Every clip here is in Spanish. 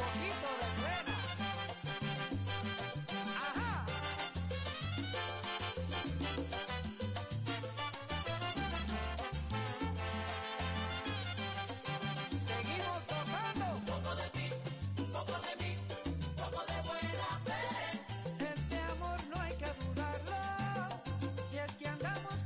poquito de pena. Ajá. Seguimos gozando. Poco de ti, poco de mí, poco de buena fe. Este amor no hay que dudarlo. Si es que andamos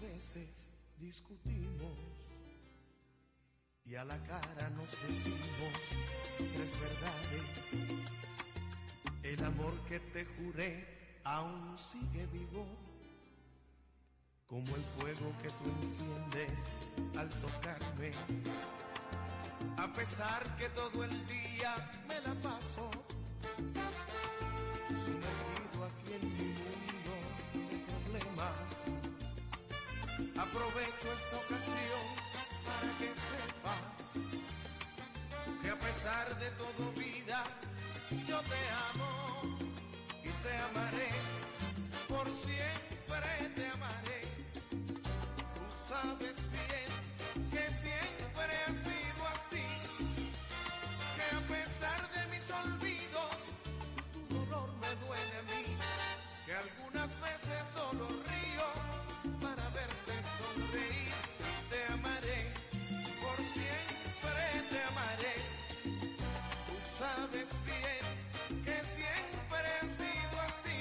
veces discutimos y a la cara nos decimos tres verdades. El amor que te juré aún sigue vivo, como el fuego que tú enciendes al tocarme. A pesar que todo el día me la paso sumergido Aprovecho esta ocasión para que sepas que a pesar de todo vida, yo te amo y te amaré, por siempre te amaré. Tú sabes bien que siempre ha sido así, que a pesar de mis olvidos, tu dolor me duele a mí, que algunas veces solo siempre te amaré. Tú sabes bien que siempre ha sido así,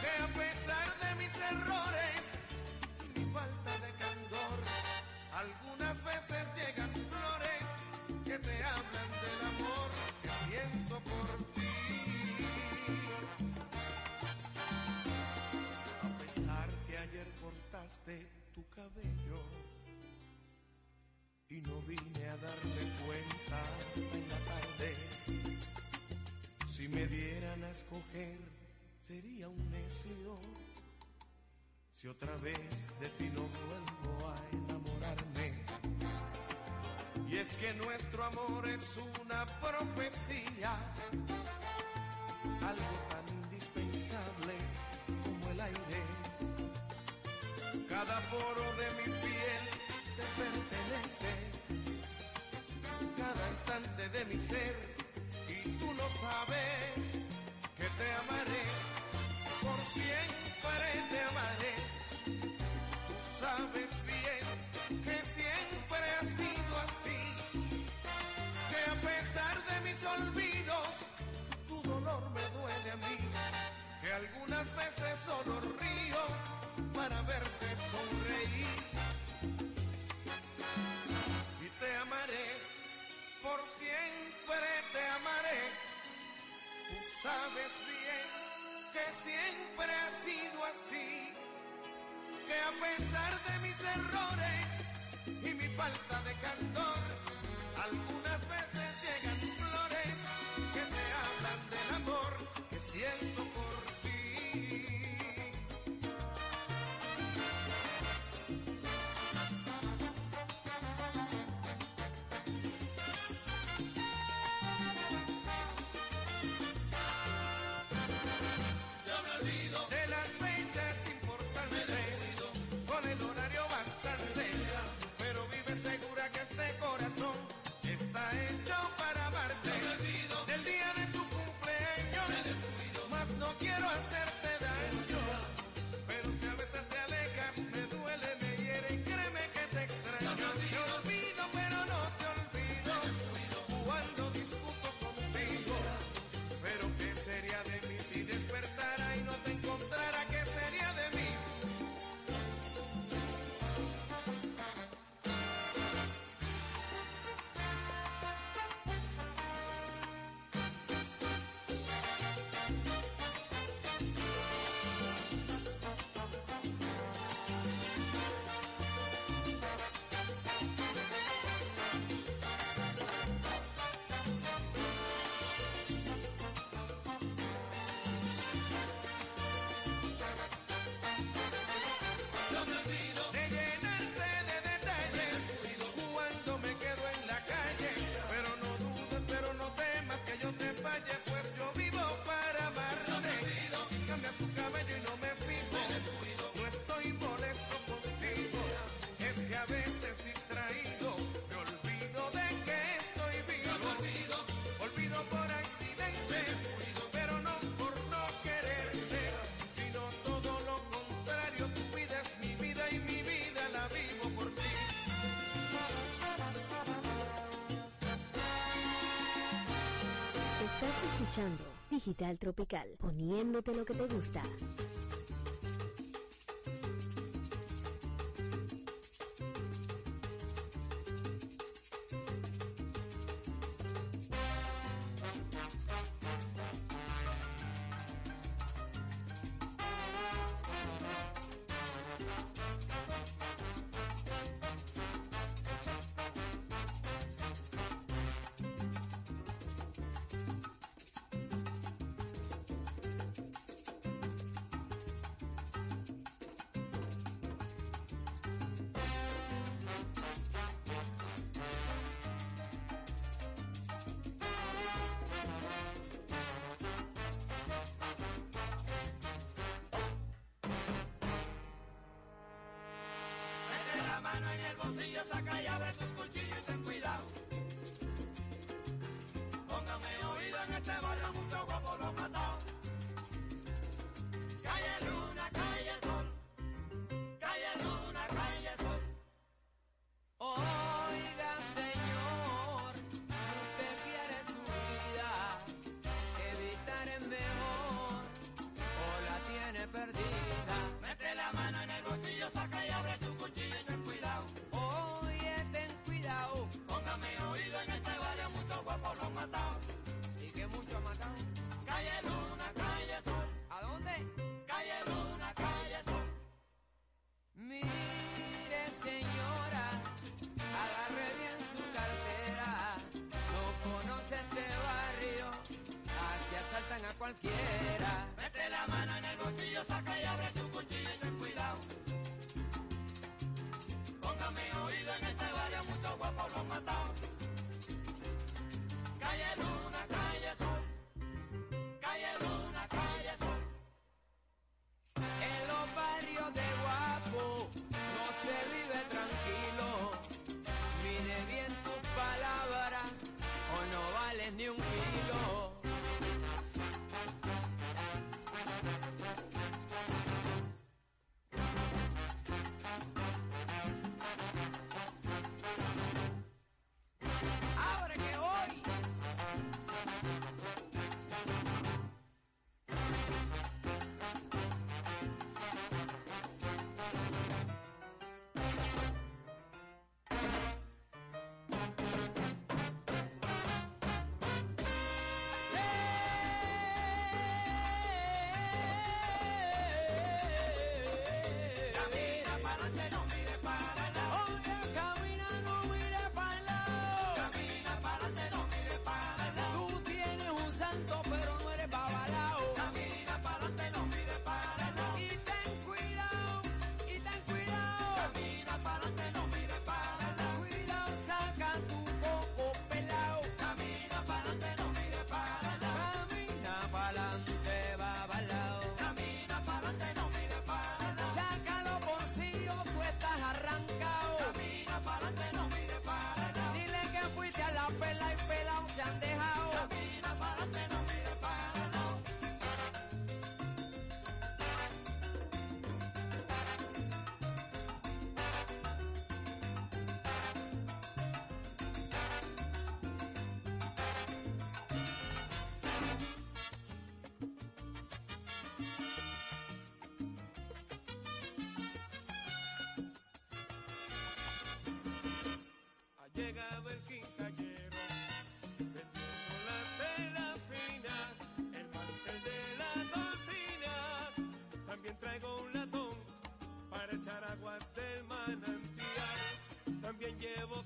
que a pesar de mis errores y mi falta de candor, algunas veces llegan flores que te hablan del amor que siento por ti. ayer cortaste tu cabello y no vine a darme cuenta hasta en la tarde. Si me dieran a escoger, sería un necio. Si otra vez de ti no vuelvo a enamorarme. Y es que nuestro amor es una profecía, algo tan indispensable como el aire cada poro de mi piel te pertenece, cada instante de mi ser, y tú lo sabes, que te amaré, por siempre te amaré. Tú sabes bien que siempre ha sido así, que a pesar de mis olvidos, tu dolor me duele a mí, que algunas veces solo río para verte sonreír y te amaré, por siempre te amaré. Tú sabes bien que siempre ha sido así, que a pesar de mis errores y mi falta de candor, algunas veces llegan flores que te hablan del amor que siento. que este corazón está hecho para amarte. No Del día de tu cumpleaños, más no quiero hacerte daño, pero si a veces te alejas. Digital Tropical, poniéndote lo que te gusta. saca y abre tu llegado el quincallero, vendiendo la tela fina, el mantel de la cocina. También traigo un latón para echar aguas del manantial, también llevo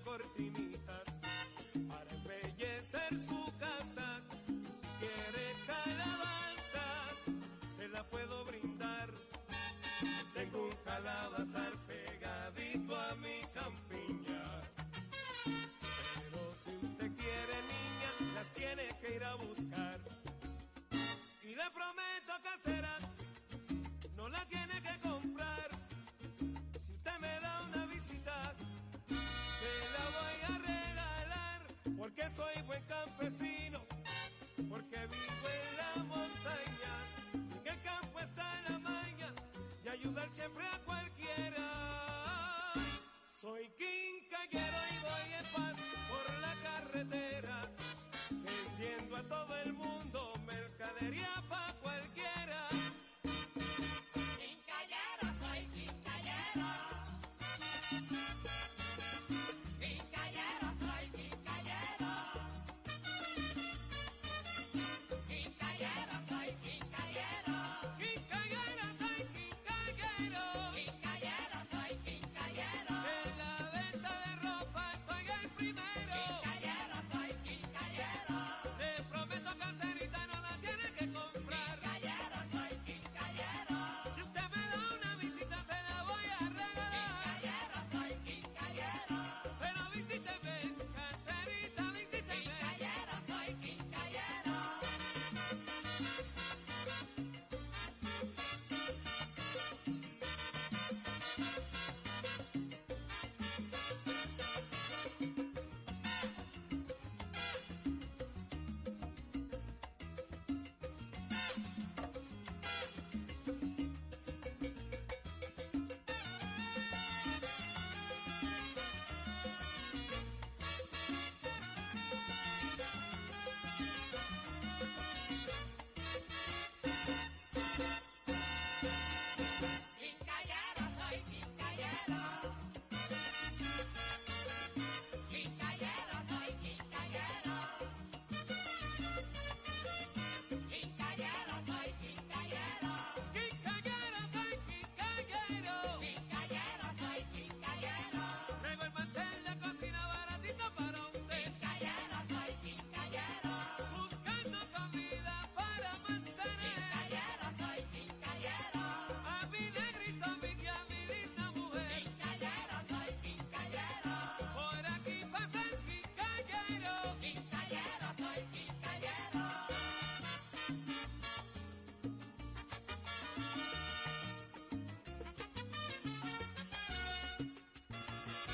Thank you.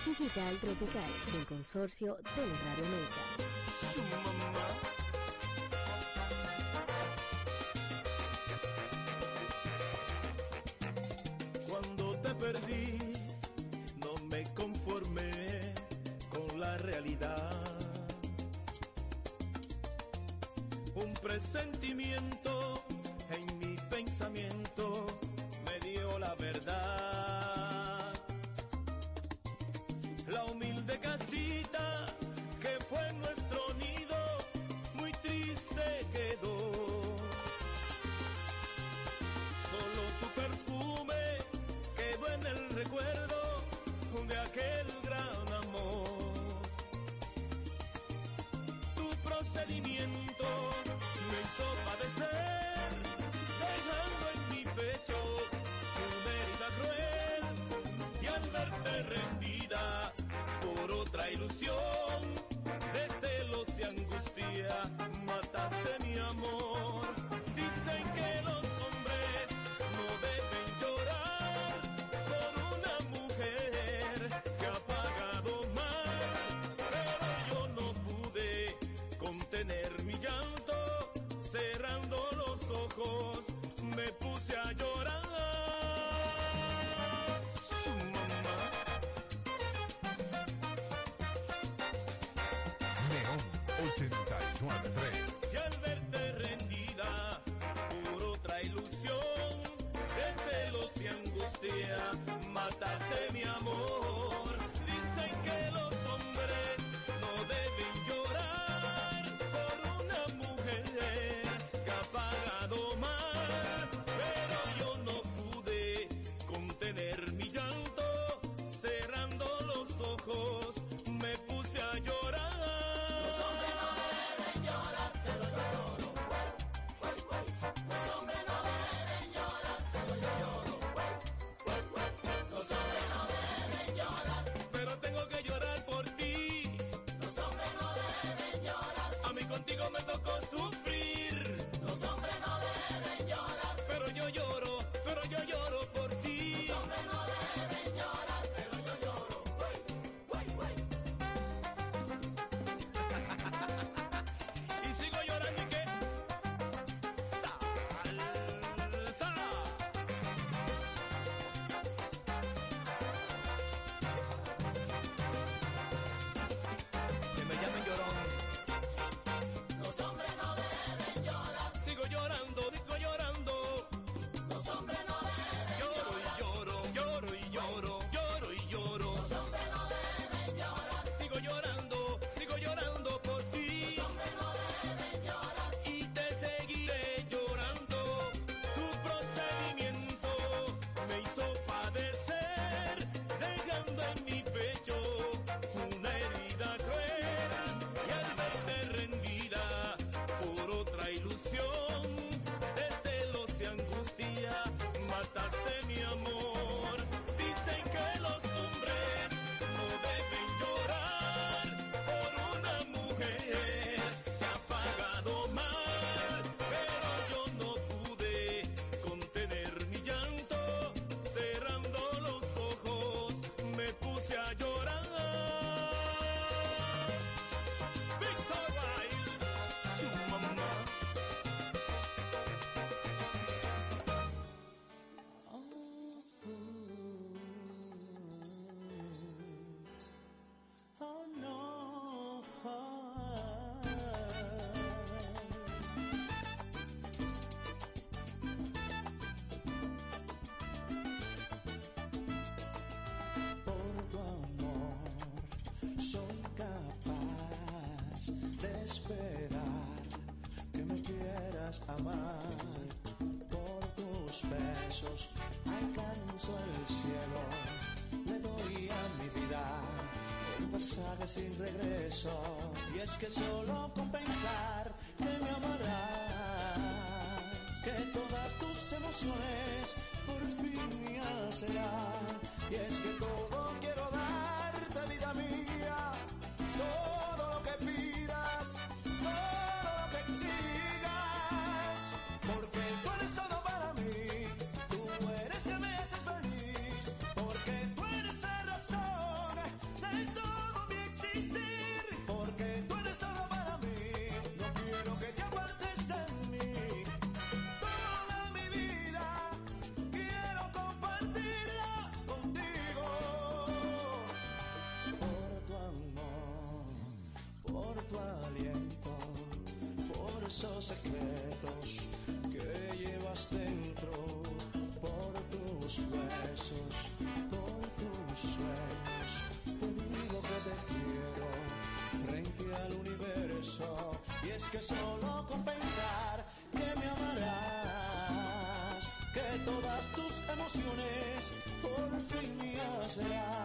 digital tropical del consorcio del Radio ilusión. 3. de esperar que me quieras amar. Por tus besos alcanzo el cielo, le doy a mi vida un pasaje sin regreso. Y es que solo con pensar que me amarás, que todas tus emociones por fin me será. Y es que secretos que llevas dentro por tus besos, por tus sueños. Te digo que te quiero frente al universo y es que solo con pensar que me amarás, que todas tus emociones por fin me harás.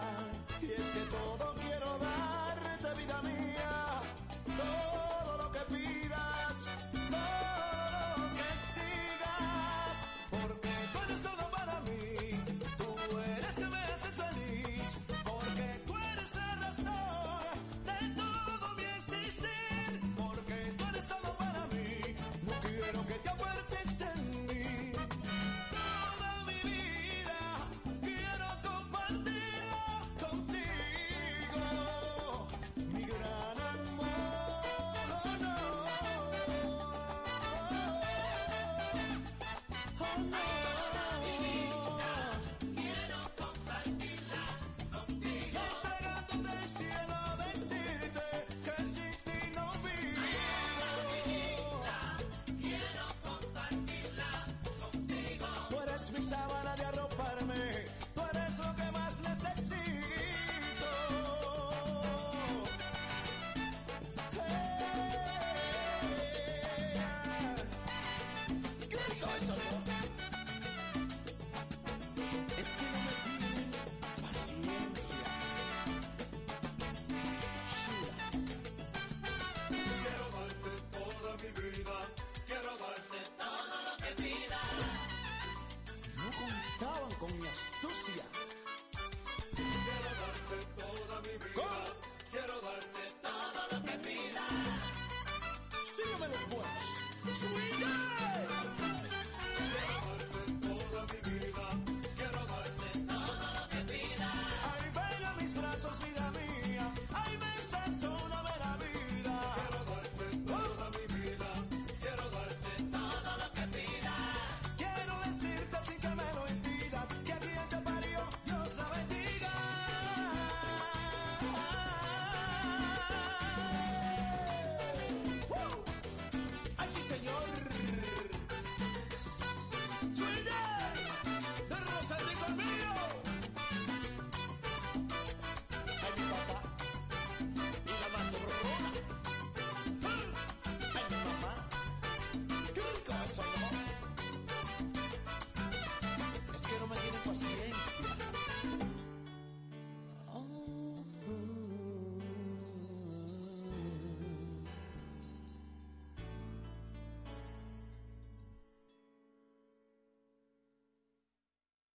Con mi astucia.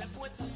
se fue. tu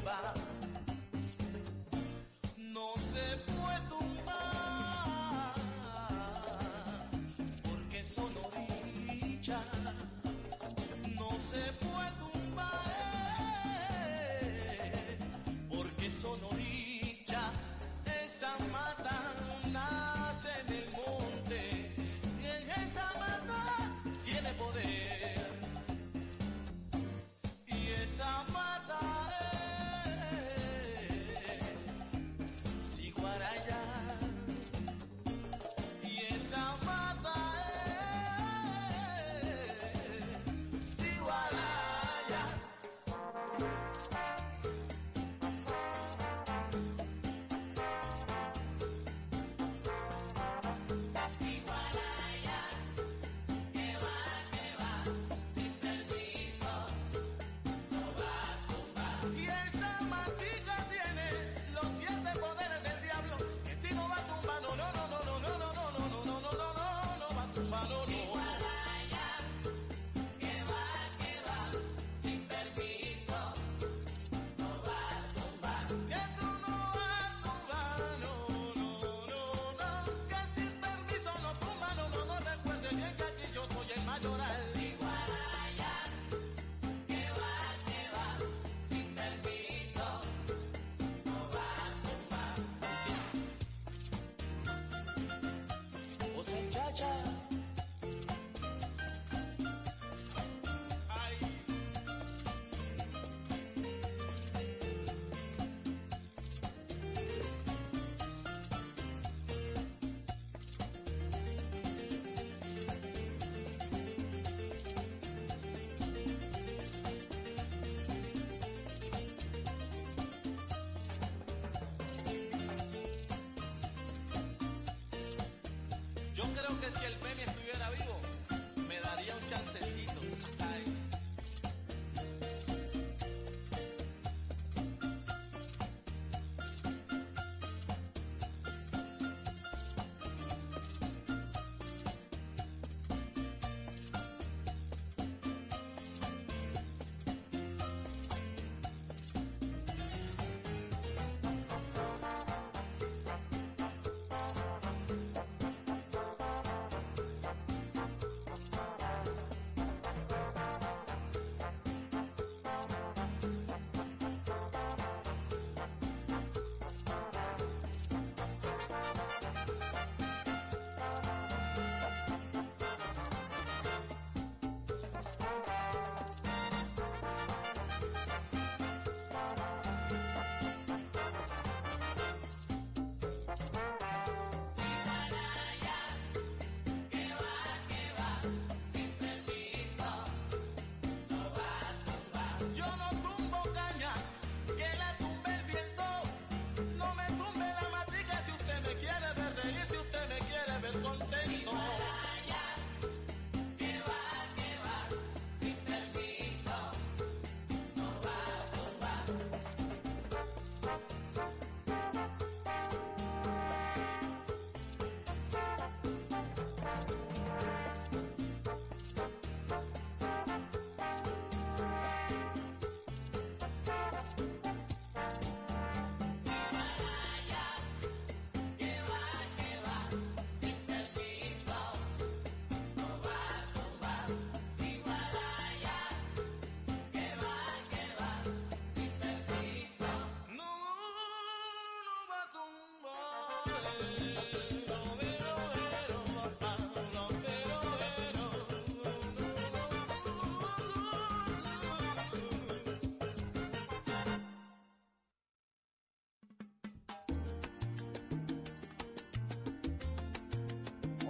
creo.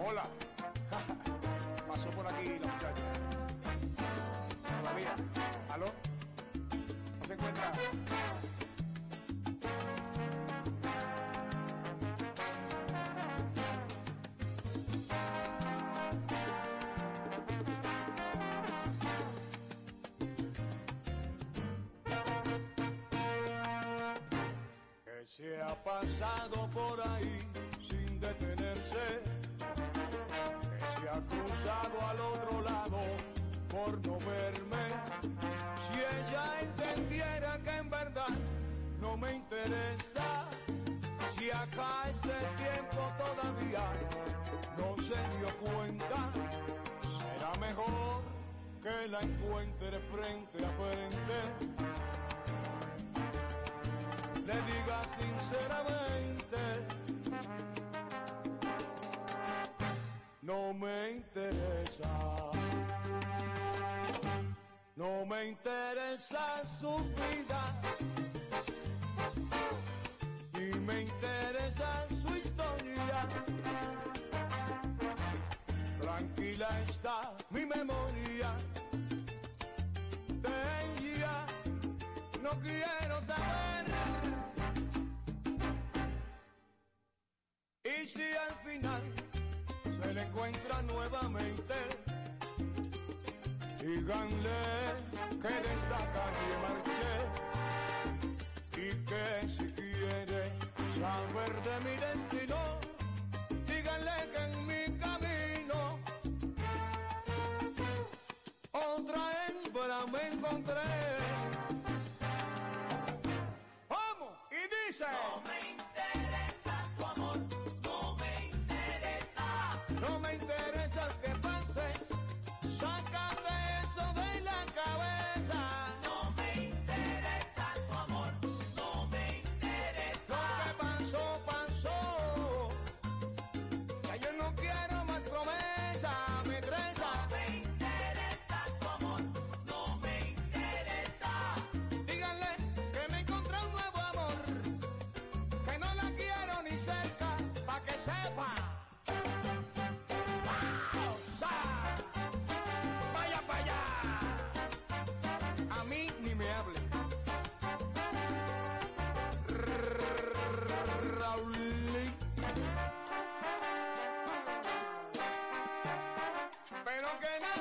Hola. Pasó por aquí la muchacha. Todavía. ¿Aló? ¿No se encuentra? que se ha pasado por ahí sin detenerse, ha cruzado al otro lado por no verme. Si ella entendiera que en verdad no me interesa, si acá este tiempo todavía no se dio cuenta, será mejor que la encuentre frente a frente le diga sinceramente, me interesa su vida, ni me interesa su historia. Tranquila está mi memoria de ella, no quiero saber. Y si al final se le encuentra nuevamente, díganle que de esta calle marché y que si quiere saber de mi destino, díganle que en mi camino otra hembra me encontré. ¡Vamos! Y dice... que sepa. Vaya para allá. A mí ni me hable. Raulín. Pero que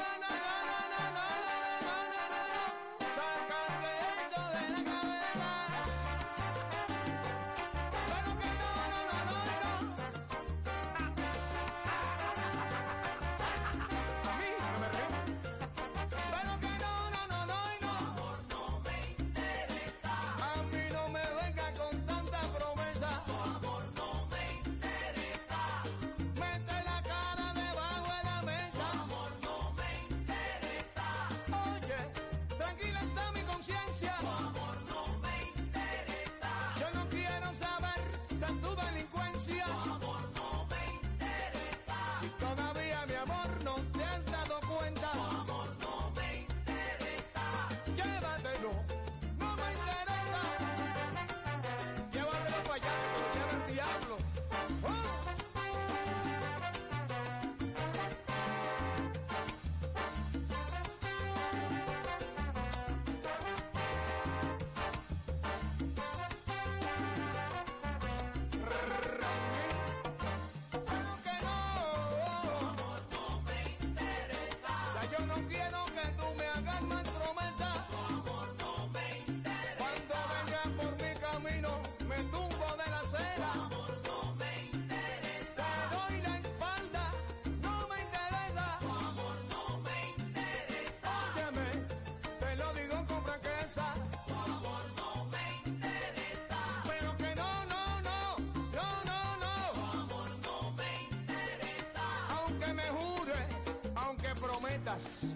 con franqueza. Pero que no, no, no, no, no, no. Aunque me jure, aunque prometas,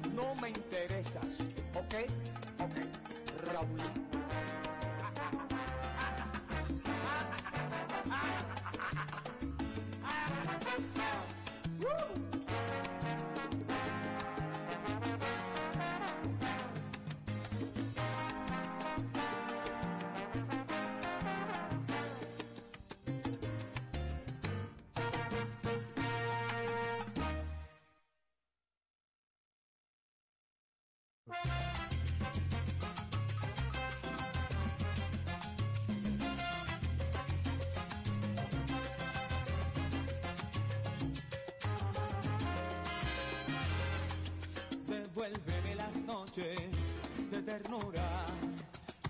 Devuélveme las noches de ternura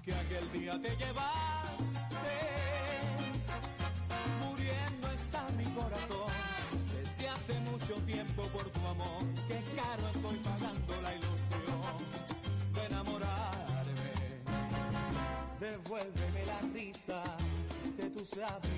que aquel día te llevaste. Muriendo está mi corazón desde hace mucho tiempo por tu amor. Que caro estoy pagando la ilusión de enamorarme. Devuélveme la risa de tus labios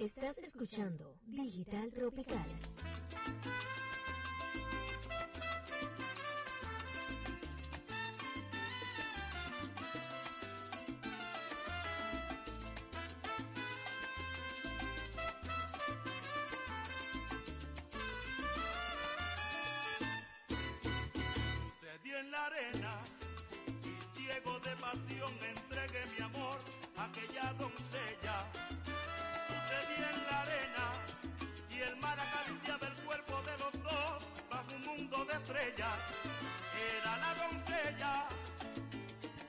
Estás escuchando Digital Tropical. Sucedí en la arena y ciego de pasión entregué mi amor a aquella doncella.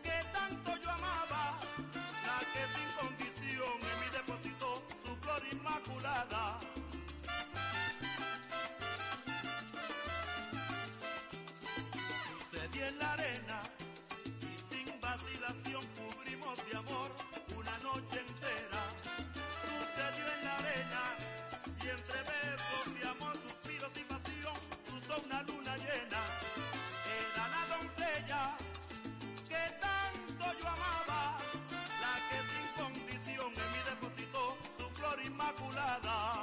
Que tanto yo amaba, la que sin condición en mí depositó su flor inmaculada. Sucedí en la arena y sin vacilación cubrimos de amor una noche entera. Sucedió en la arena y entre besos de amor, suspiros y pasión cruzó una luna llena. Que tanto yo amaba, la que sin condición en mí depositó su flor inmaculada.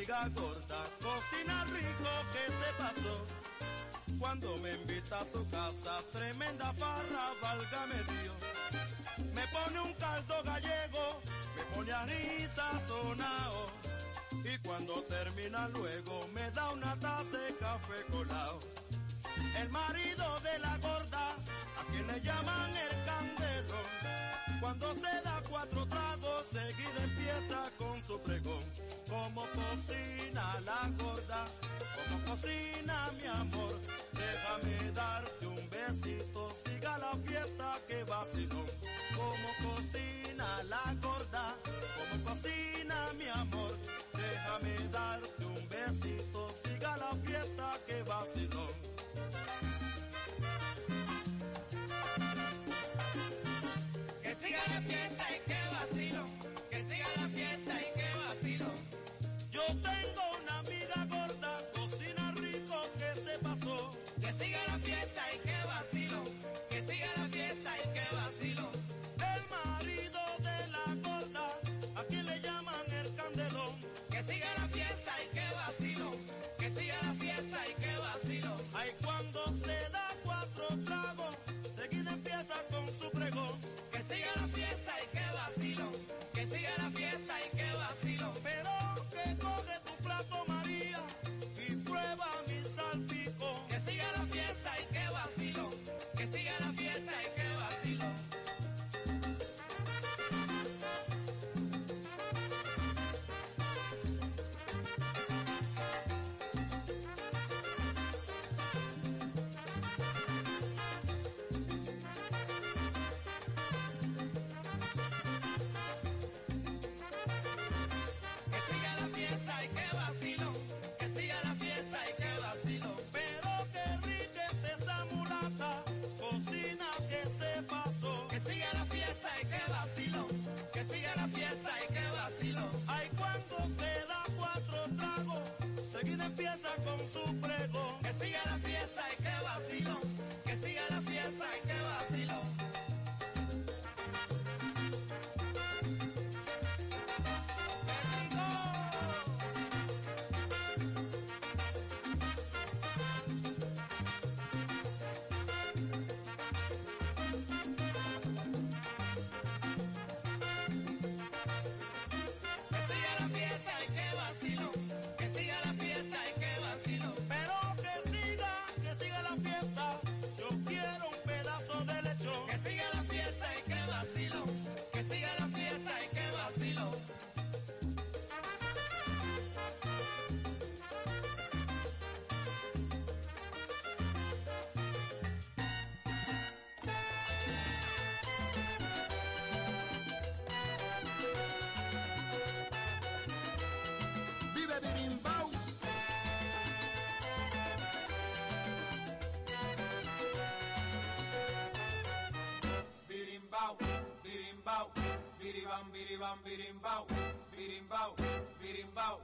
Amiga gorda cocina rico que se pasó. Cuando me invita a su casa, tremenda farra, válgame Dios. Me pone un caldo gallego, me pone anís sazonao. Y cuando termina luego, me da una taza de café colado. El marido de la gorda, a quien le llaman el candelo. Cuando se da cuatro tragos, seguida empieza con su pregón. Como cocina la gorda, como cocina mi amor. Déjame darte un besito, siga la fiesta que vaciló. Como cocina la gorda, como cocina mi amor. Déjame darte un besito, siga la fiesta que vaciló. Yo tengo una amiga gorda, cocina rico que se pasó. Que siga la fiesta y que vacilo. Que siga la fiesta y que vacilo. El marido de la gorda, a quien le llaman el candelón. Que siga la fiesta y que vacilo. Que siga la fiesta y que vacilo. Ay, cuando se da cuatro tragos, seguida empieza con su pregón. Que siga la fiesta y que vacilo. Biribam, biribam, birimbau. Birimbau, birimbau,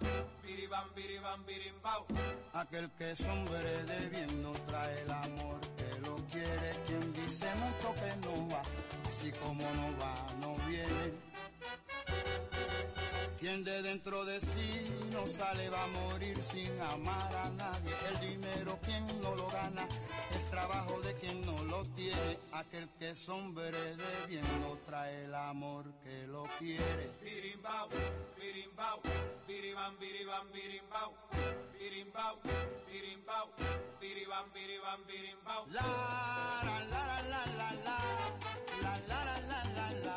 biribam, biribam, birimbau. Aquel que es hombre de bien no trae el amor que lo quiere. Quien dice mucho que no va, así como no va, no viene. Quien de dentro de sí no sale va a morir sin amar a nadie. El dinero quien no lo gana es trabajo de quien no lo tiene. Aquel que es hombre de bien no trae el amor que lo quiere. Birimbau, birimbau, biribam, biribam, birimbau. Birimbau, birimbau, biribam, biribam, birimbau. La la la la la la la la la la la la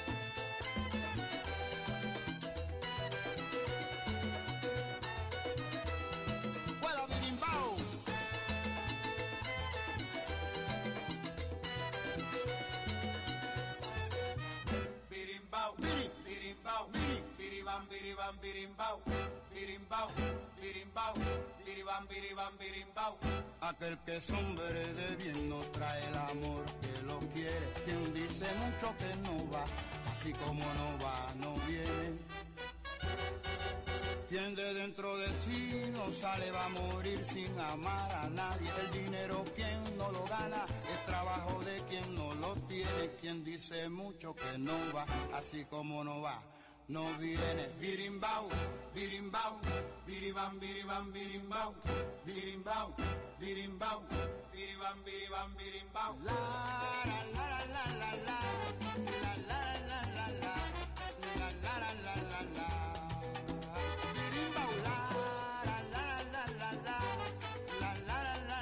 Birimbau, birimbau, birimbau, biribam, biribam, birimbau. Aquel que es hombre de bien no trae el amor que lo quiere. Quien dice mucho que no va, así como no va, no viene. Quien de dentro de sí no sale va a morir sin amar a nadie. El dinero quien no lo gana es trabajo de quien no lo tiene. Quien dice mucho que no va, así como no va, no viene. Birimbau, birimbau, biribam, biribam, birimbau, birimbau, birimbau, biribam, biribam, birimbau. La la la la la la la la la la la la la la la la la Birimbau, la la la la la la la la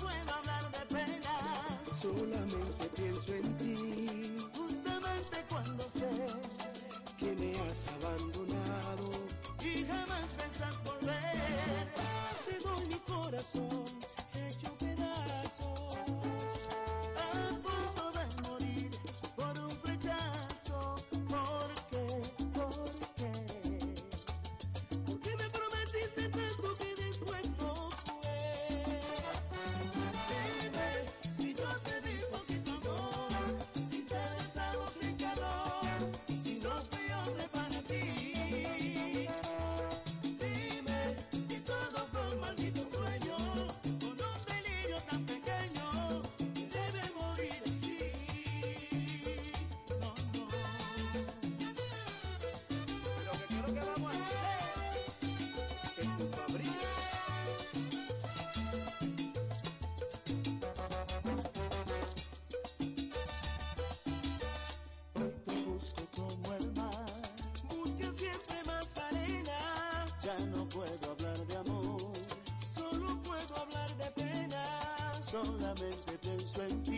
puedo hablar de pena. solamente pienso en ti, Justamente cuando sé que me has abandonado. y jamás solamente pienso en ti,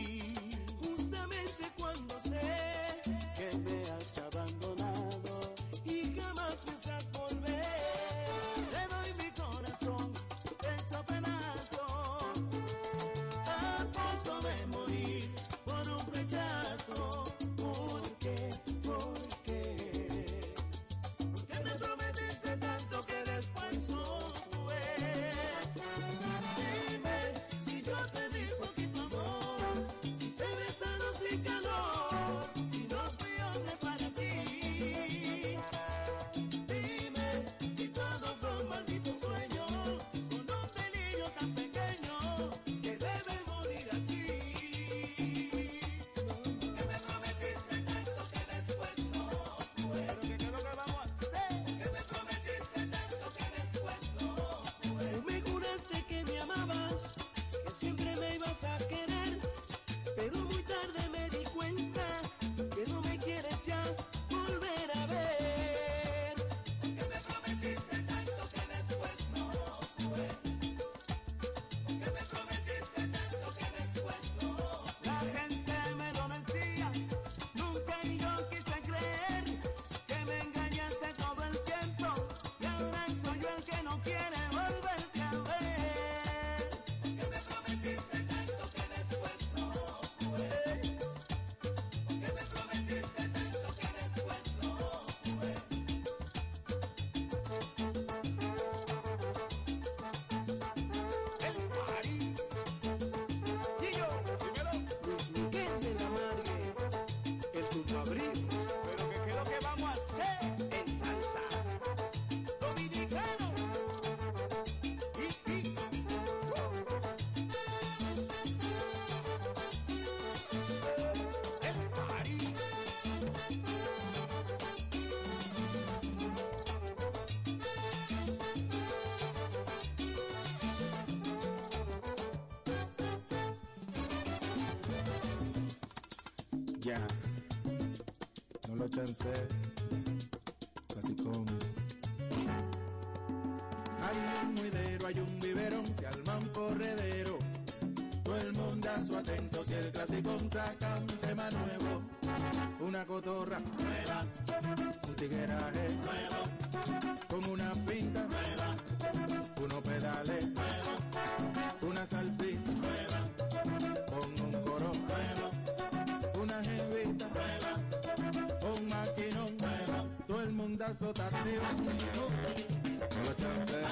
No lo chance caso tactivo. No, no chance.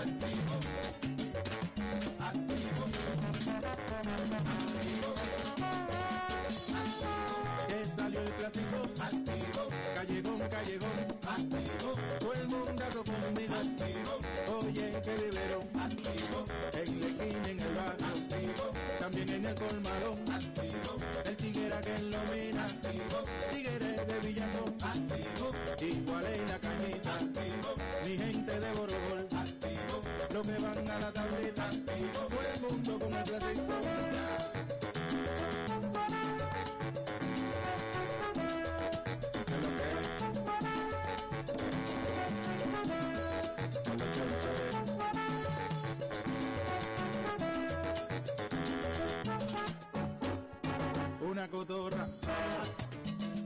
cotorra,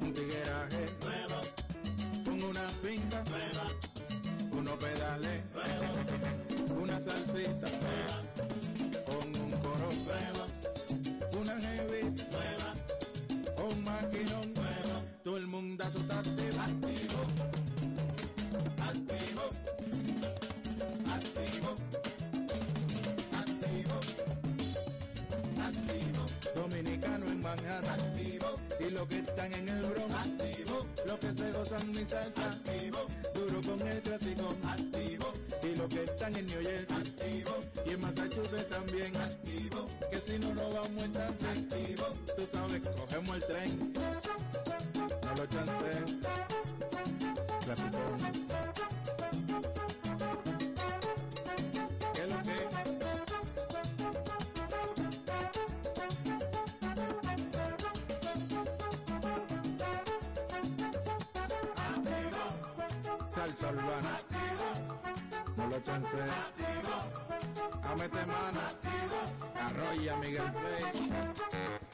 un tigueraje nuevo, con una pinta nueva salsa urbana. No lo chancees. Este mano. Arroya Miguel Play.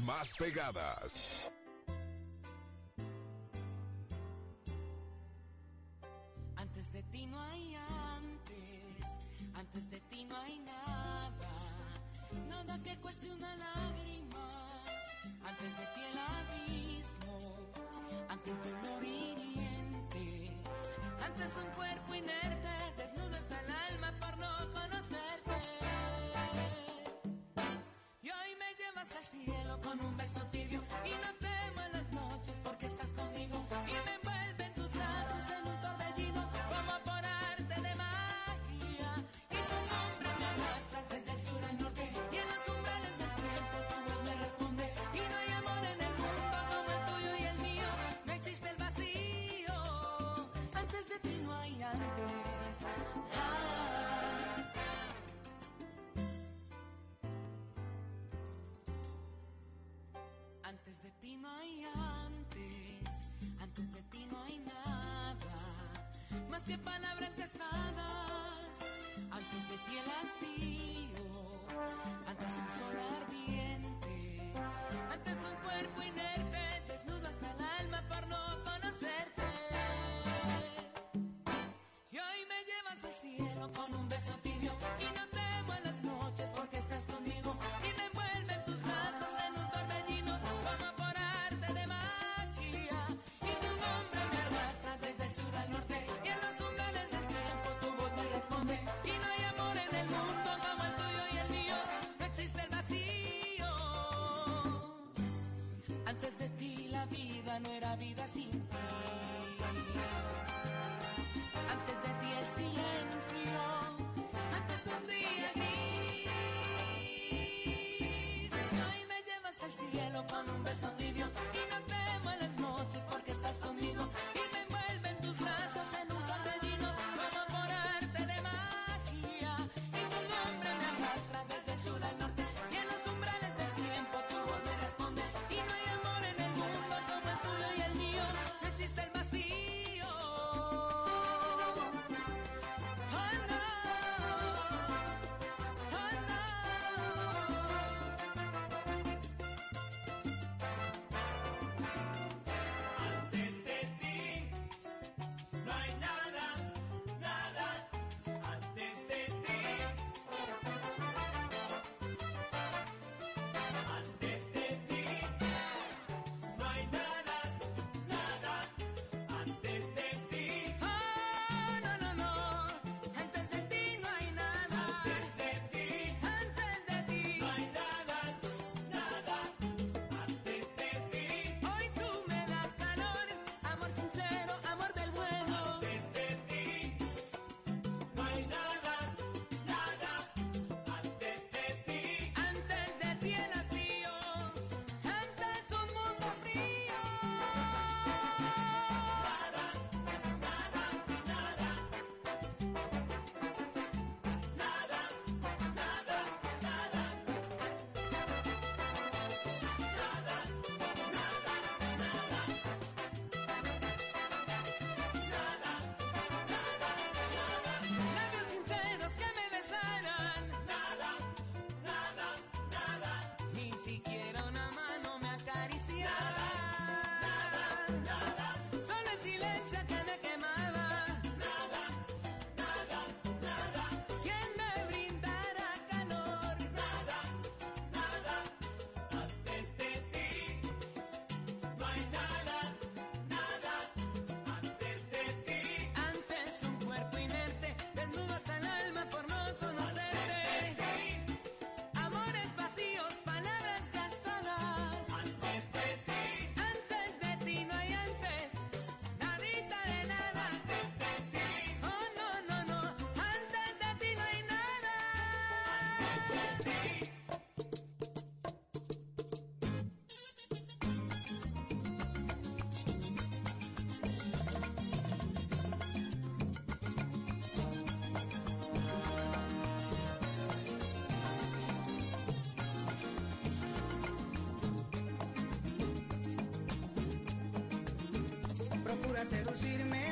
más pegadas. see the man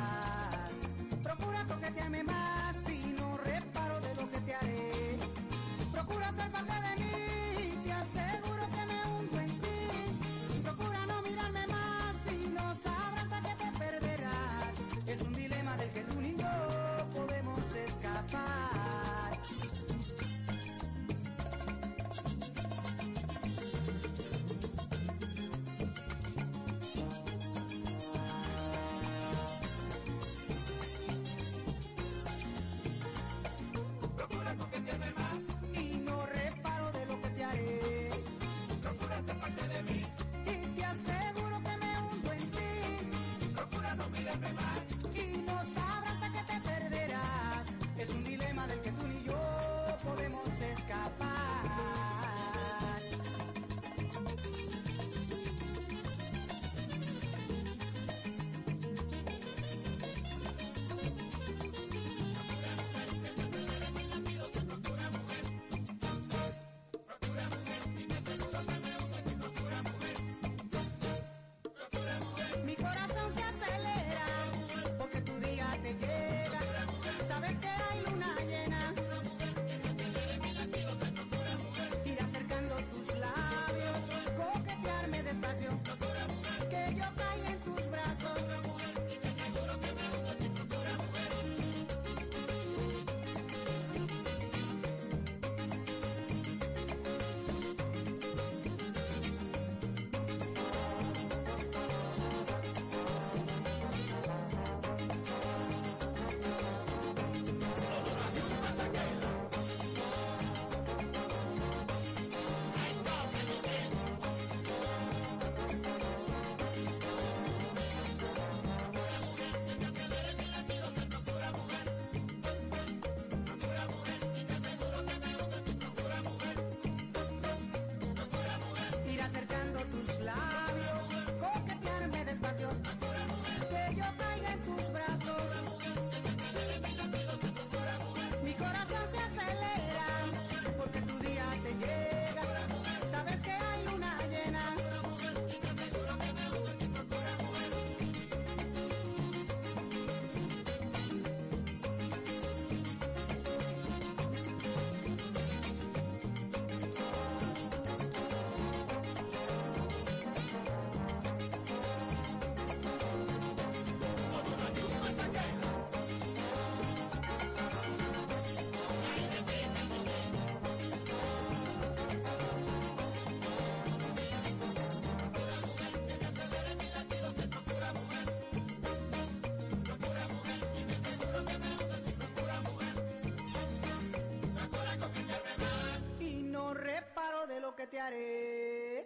lo que te haré.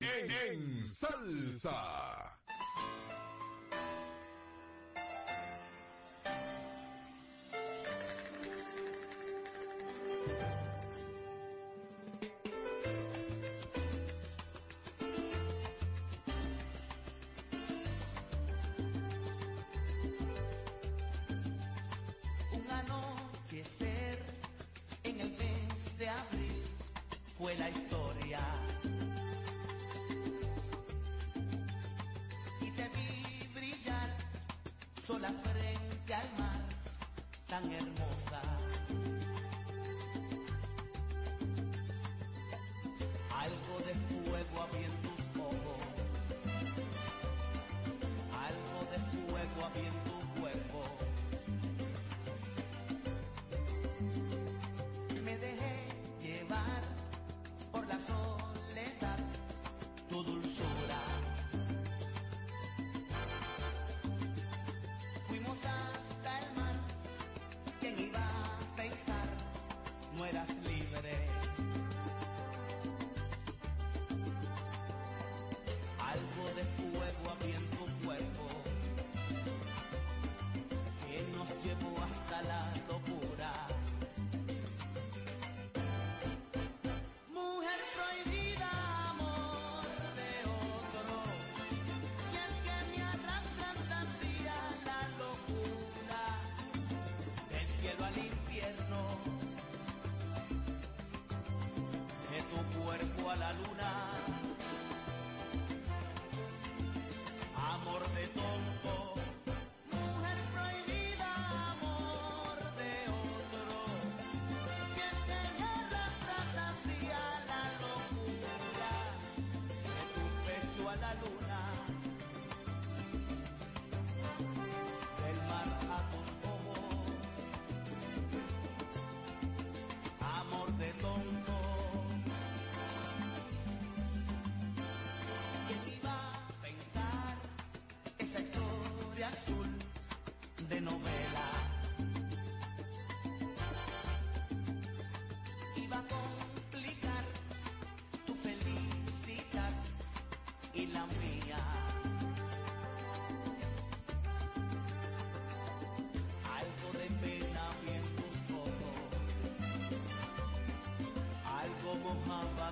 En, en salsa. escuela historia. Y te vi brillar sola frente al mar, tan hermoso. la mía. Algo de pena bien tus ojos, algo mojaba.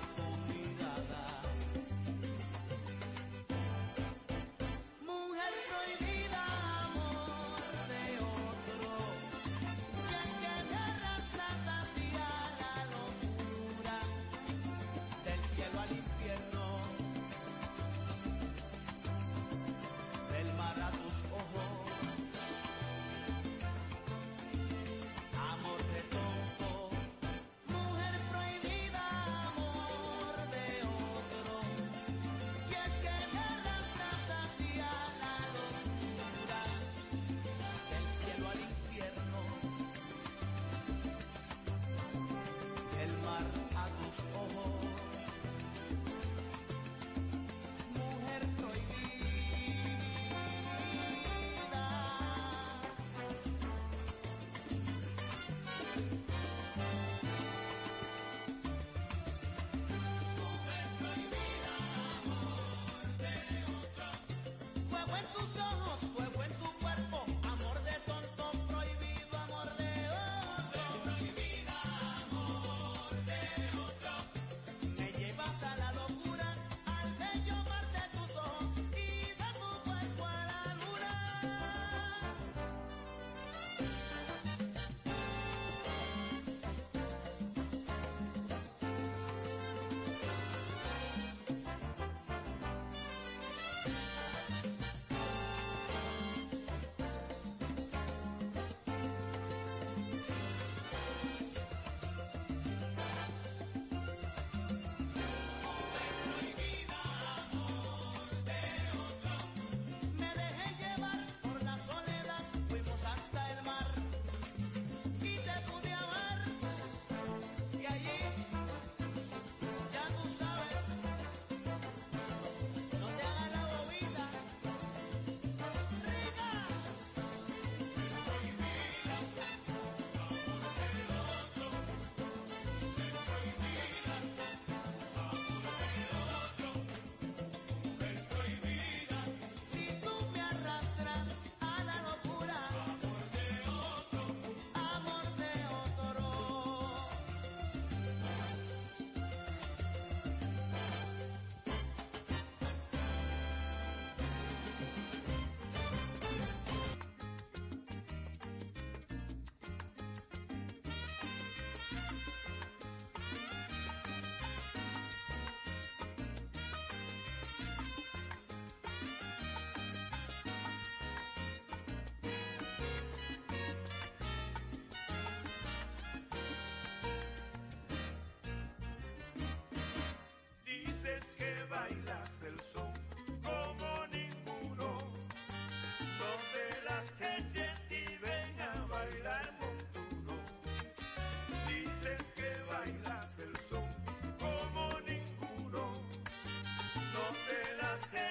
hacer.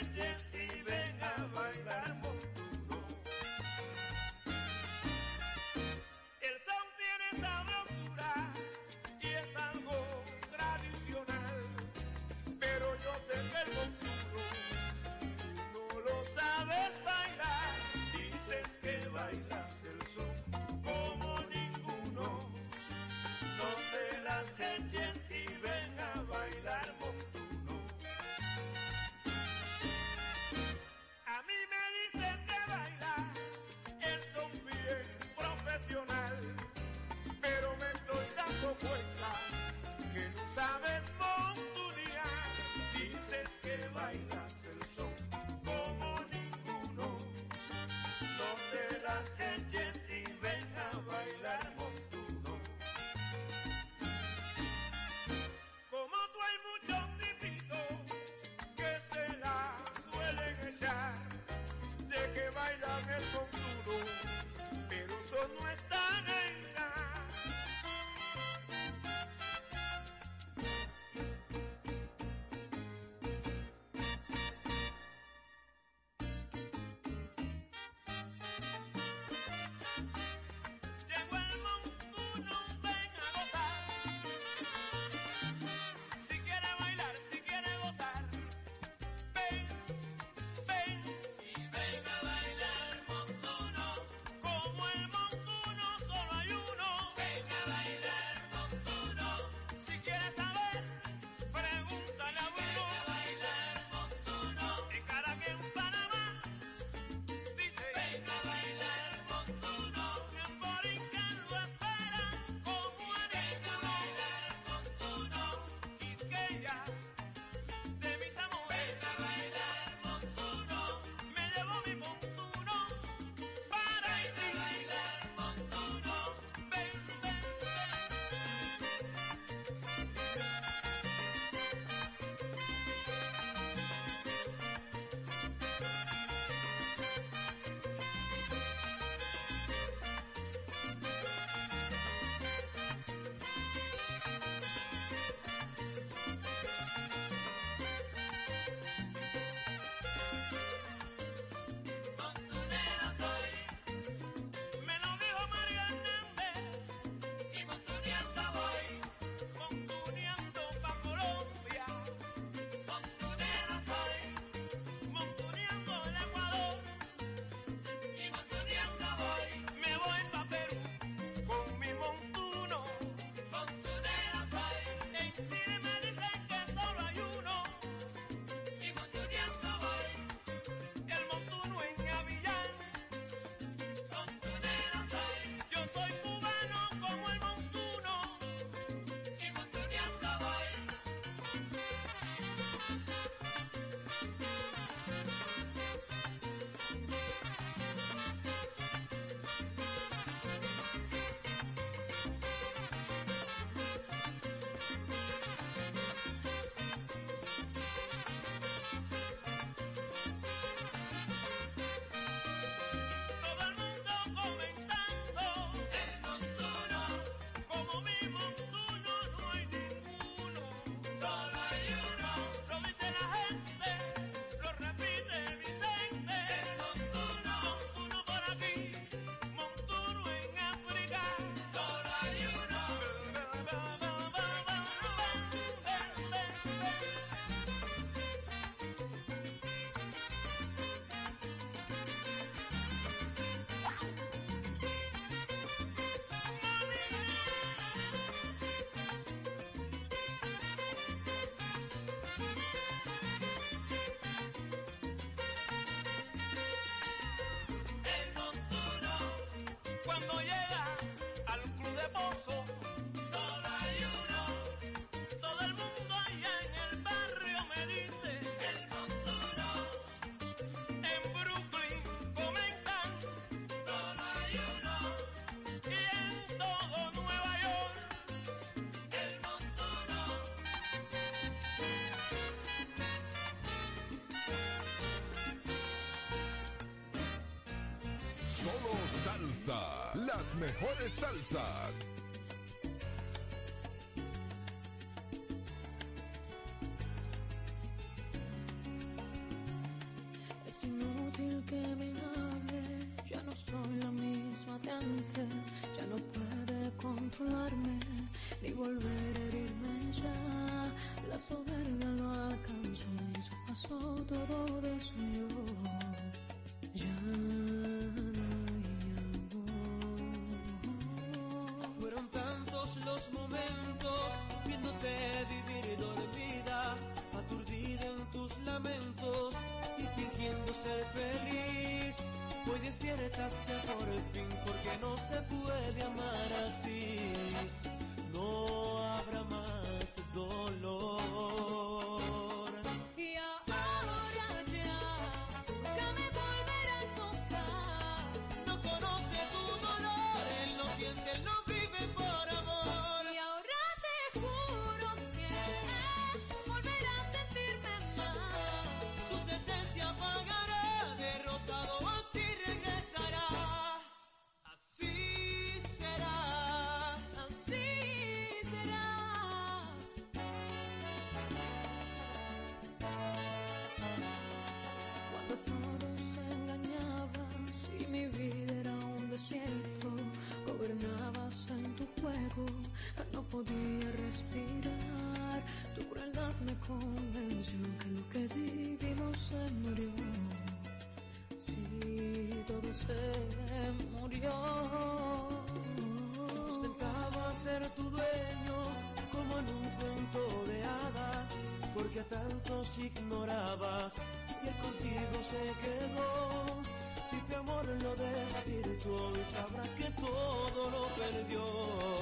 que no sabes montunear. Dices que bailas el son como ninguno. No te la sé. cuando llega al club de pozo. Solo hay uno. Todo el mundo allá en el barrio me dice. El montuno. En Brooklyn comentan. Solo hay uno. Y en todo Nueva York. El montuno. Solo sal las mejores salsas. convenció que lo que vivimos se murió. Sí, todo se murió. Ostentaba ser tu dueño como en un cuento de hadas, porque a tantos ignorabas y el contigo se quedó. Si tu amor lo desvirtuó y sabrá que todo lo perdió.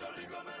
Puerto Rico me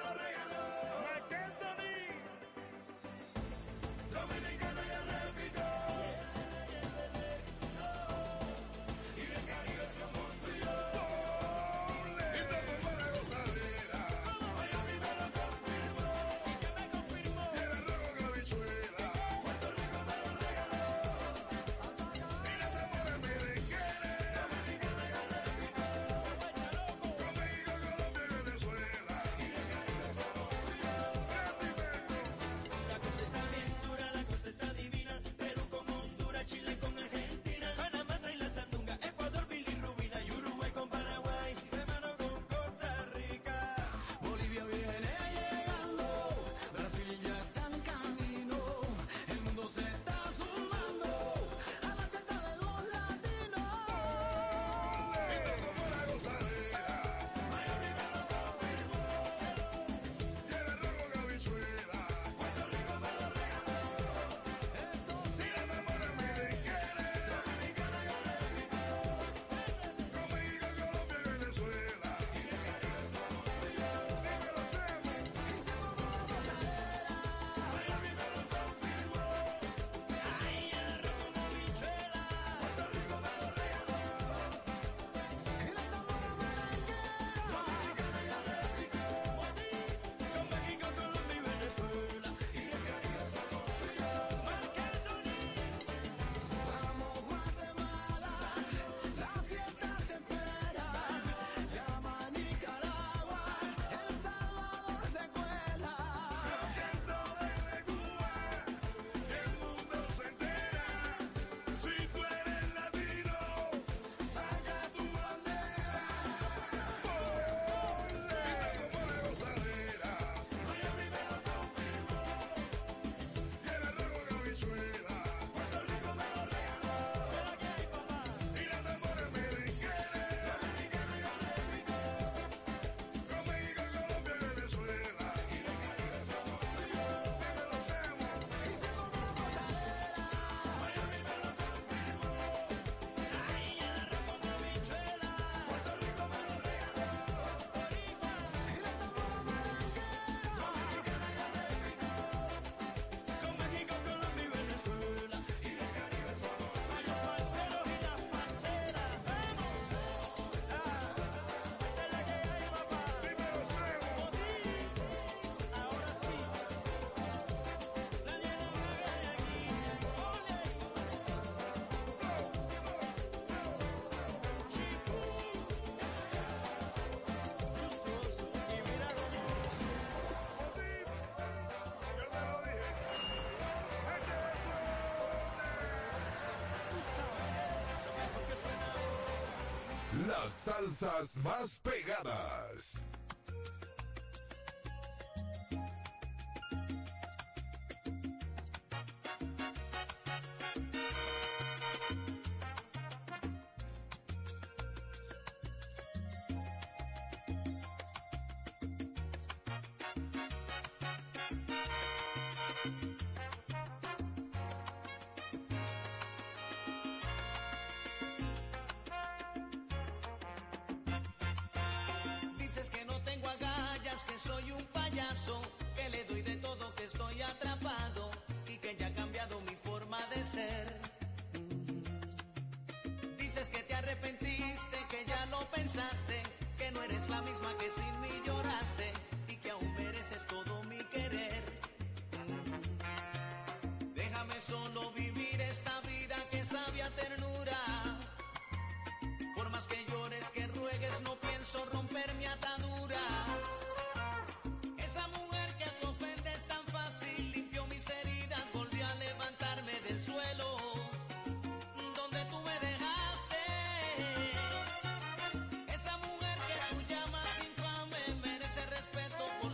Las salsas más pegadas.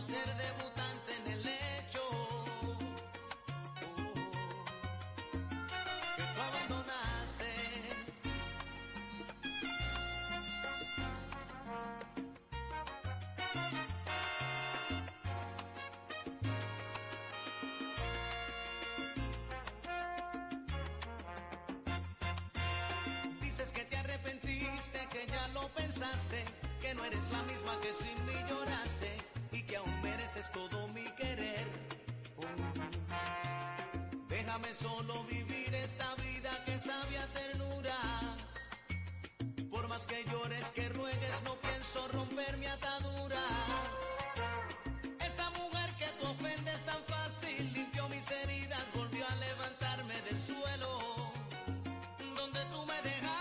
Ser debutante en el hecho. Que tú abandonaste. Dices que te arrepentiste, que ya lo pensaste, que no eres la misma que sin mí lloraste mereces todo mi querer. Déjame solo vivir esta vida que sabe ternura. Por más que llores, que ruegues, no pienso romper mi atadura. Esa mujer que tú ofendes tan fácil, limpió mis heridas, volvió a levantarme del suelo donde tú me dejaste.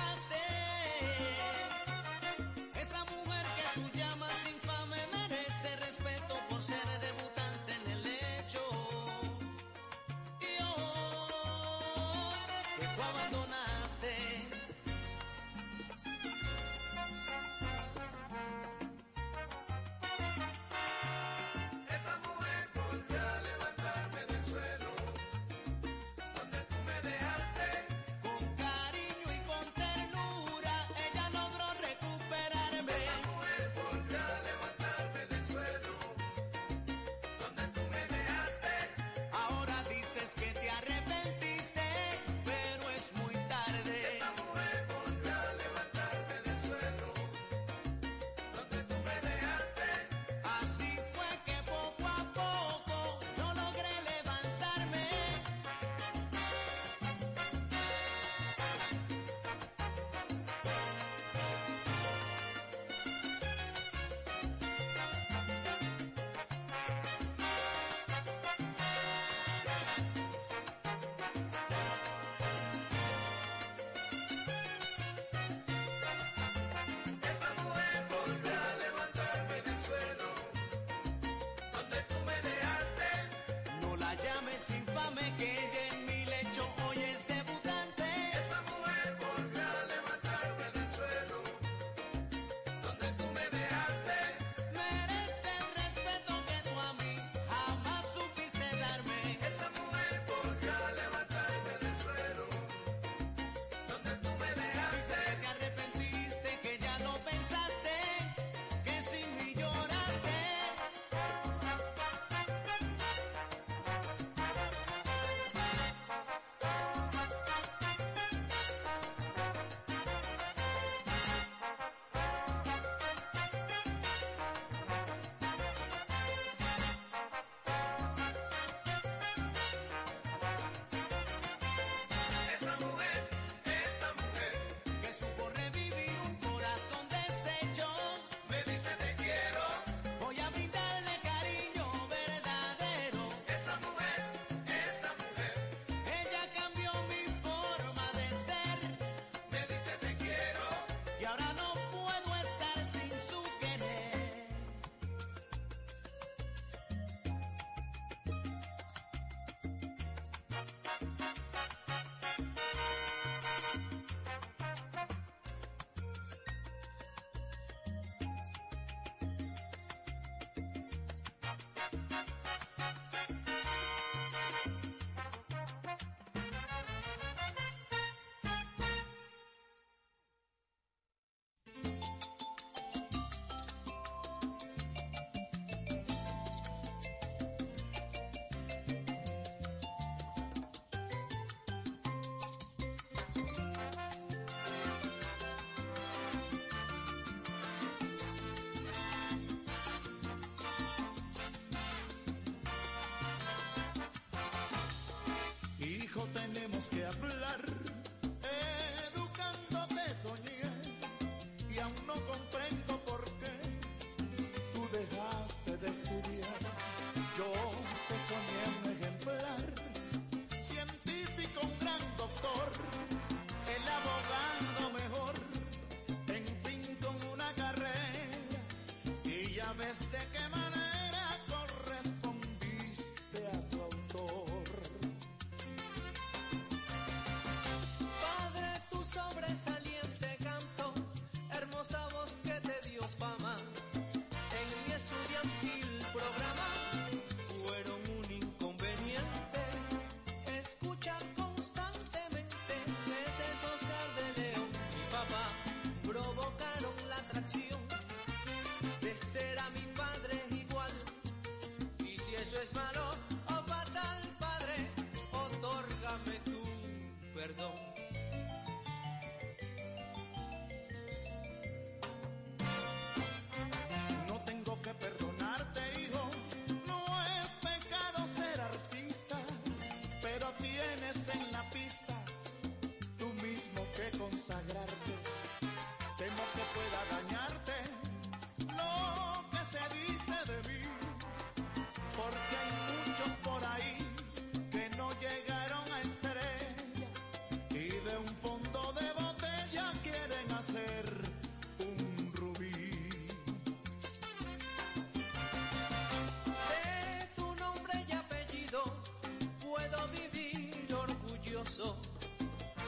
tenemos que hablar. Educándote soñé y aún no conté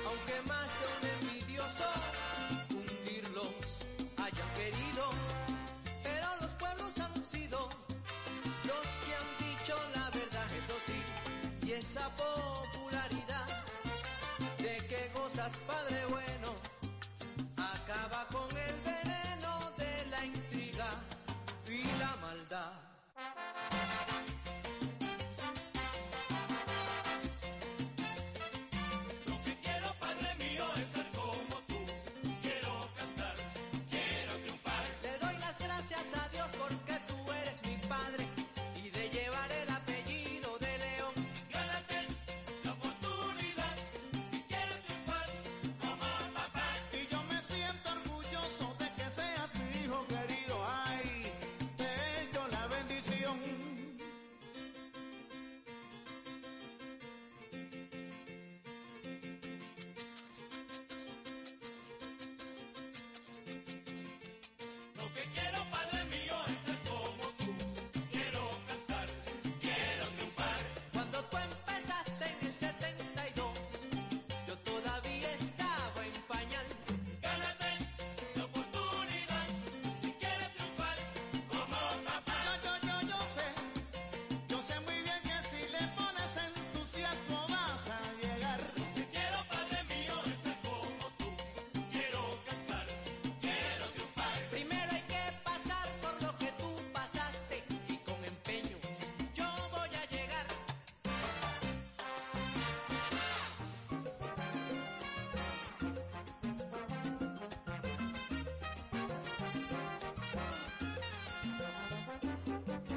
aunque más de un envidioso hundirlos hayan querido, pero los pueblos han sido los que han dicho la verdad, eso sí, y esa popularidad de que gozas, Padre bueno, acaba con él.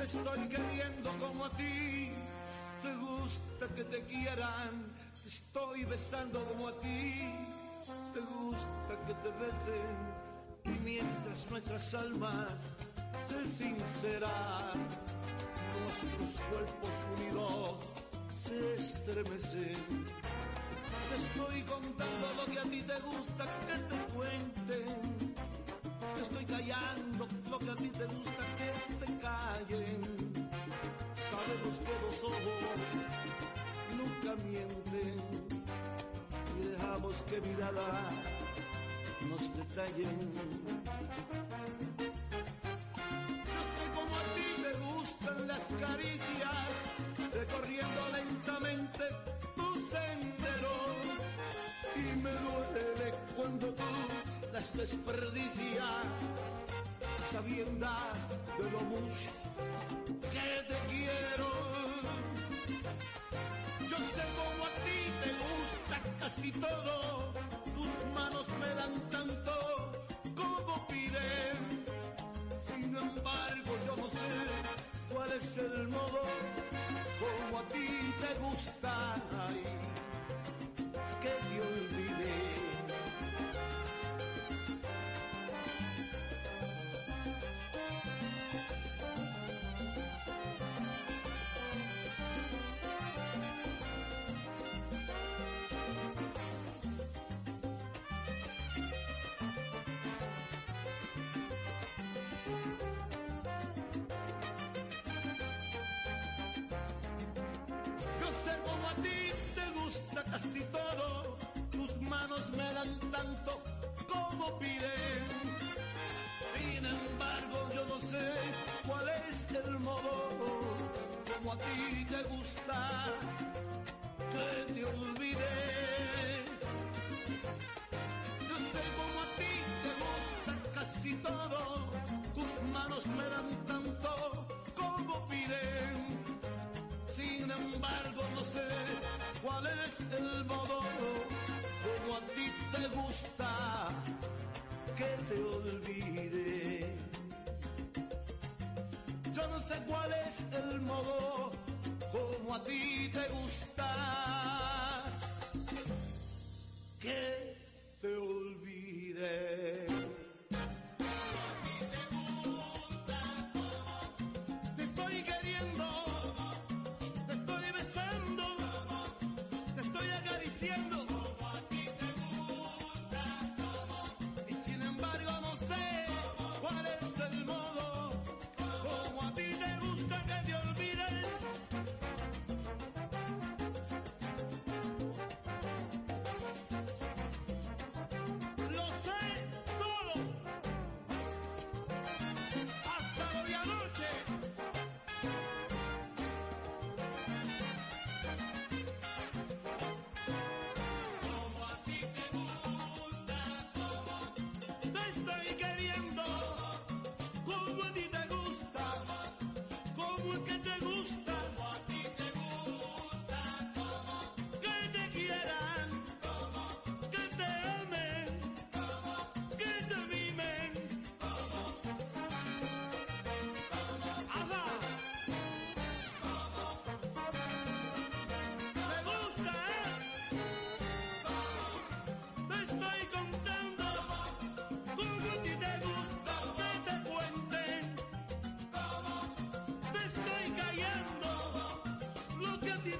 te estoy queriendo como a ti. Te gusta que te quieran, te estoy besando como a ti. Te gusta que te besen y mientras nuestras almas se sinceran, nuestros cuerpos unidos se estremecen. Te estoy contando lo que a ti te gusta que te cuenten que mirada nos detallen. Yo sé cómo a ti me gustan las caricias, recorriendo lentamente tu sendero. Y me duele cuando tú las desperdicias, sabiendas de lo mucho que te quiero. Yo sé cómo a ti te gusta casi todo casi todo, tus manos me dan tanto como piden. Sin embargo, yo no sé cuál es el modo como a ti te gusta que te olvide. Yo sé como a ti te gusta casi todo, tus manos me dan tanto como piden. Sin embargo, no sé cuál es el modo como a ti te gusta que te olvide. Yo no sé cuál es el modo como a ti te gusta que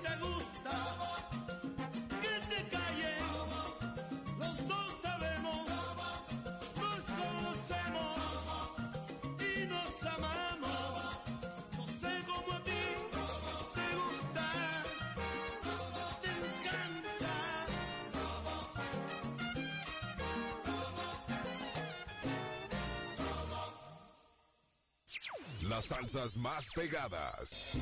te gusta que te callen. Los dos sabemos, nos conocemos y nos amamos. No sé cómo a ti te gusta, te encanta. Las salsas más pegadas.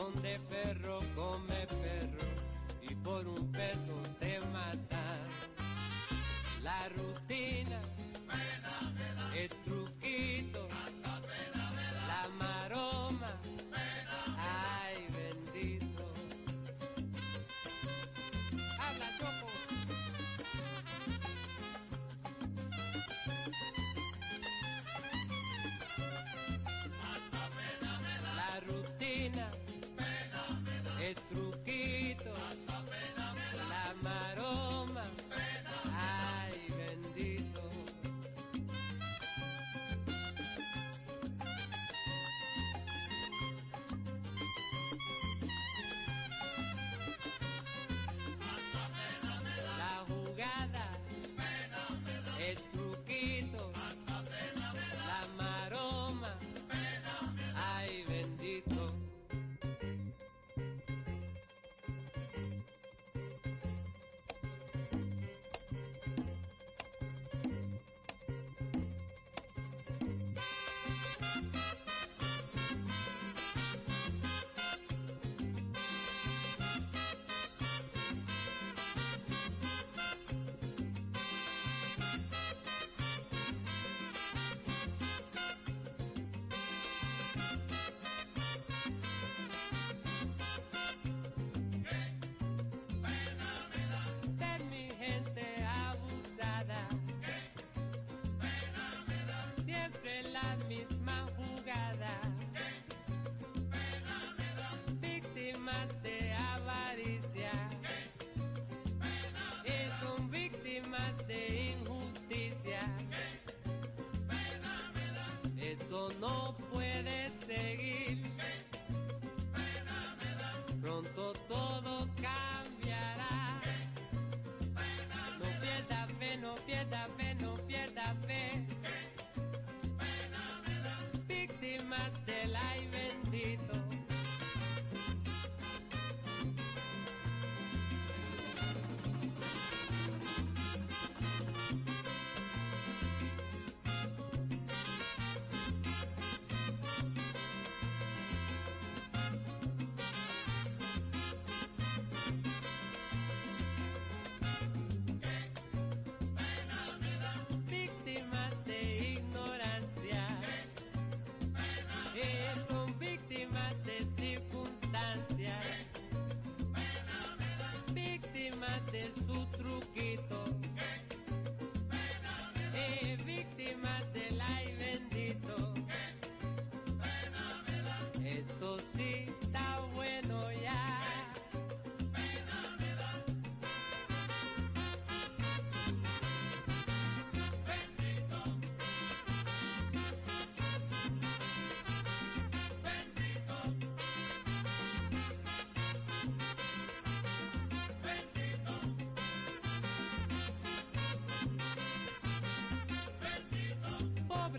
Donde perro come perro y por un peso te matan. La rutina,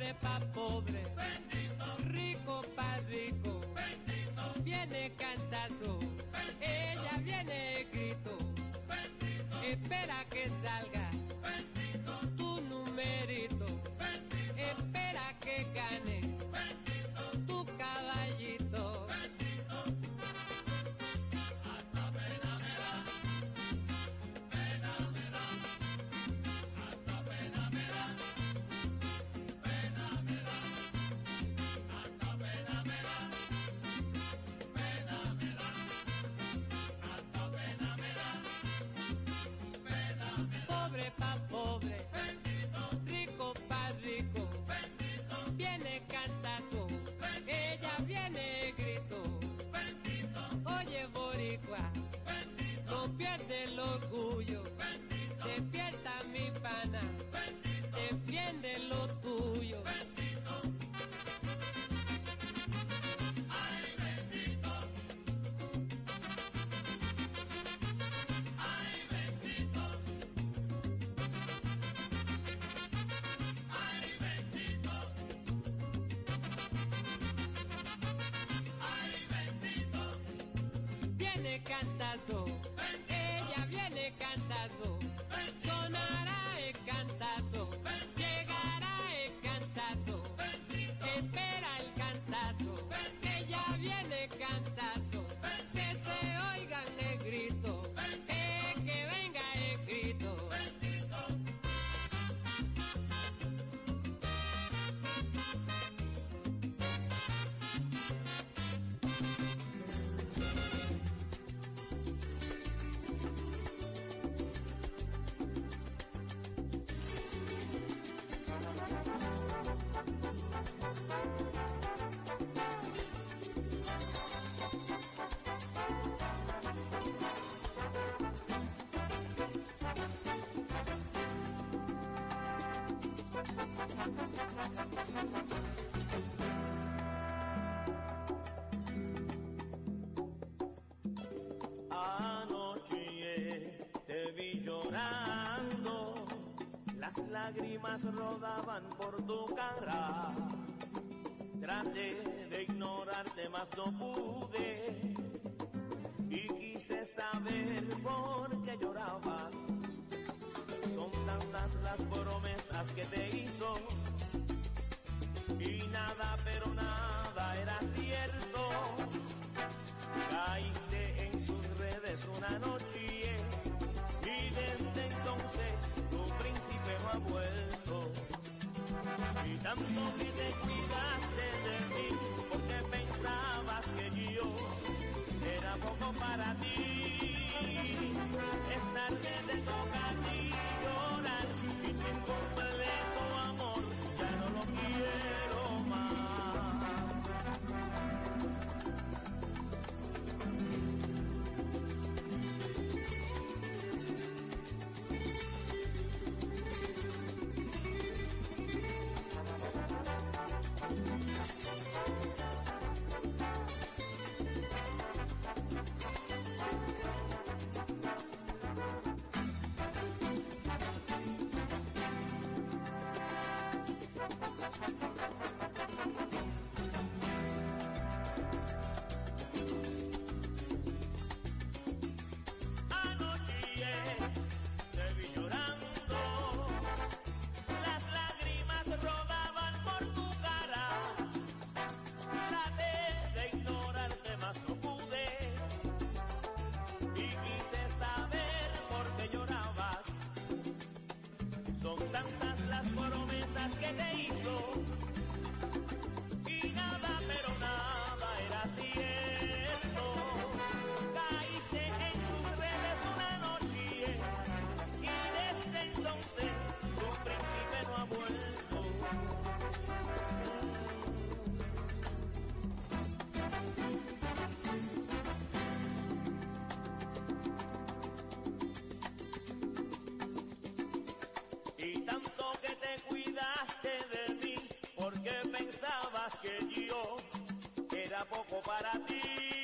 Pobre pa' pobre, rico pa' rico, Pobre pa' Viene cantazo, ella viene cantazo, Anoche te vi llorando, las lágrimas rodaban por tu cara. Traté de ignorarte, mas no pude. Y quise saber por qué llorabas. Son tantas las promesas que te hizo. Y nada, pero nada era cierto. Caíste en sus redes una noche y desde entonces tu príncipe no ha vuelto. Y tanto que te cuidaste de mí porque pensabas que yo era poco para ti. Es tarde te toca a ti llorar y tu incompleto poco para ti.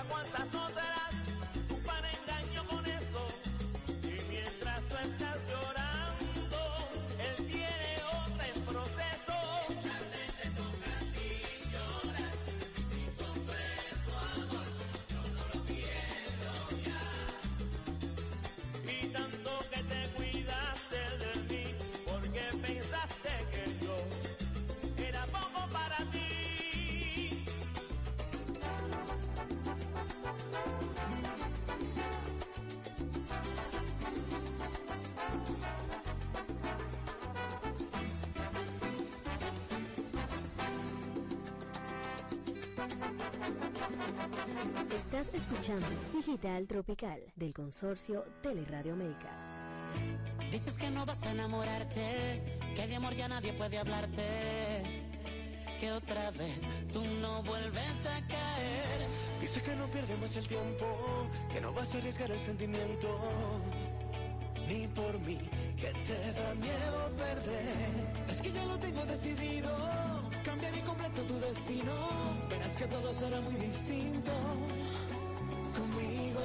A Estás escuchando Digital Tropical del consorcio Teleradio América. Dices que no vas a enamorarte, que de amor ya nadie puede hablarte. Que otra vez tú no vuelves a caer. Dice que no pierde más el tiempo, que no vas a arriesgar el sentimiento. Ni por mí, que te da miedo perder. Es que ya lo tengo decidido, cambiar y completo tu destino. Verás que todo será muy distinto conmigo.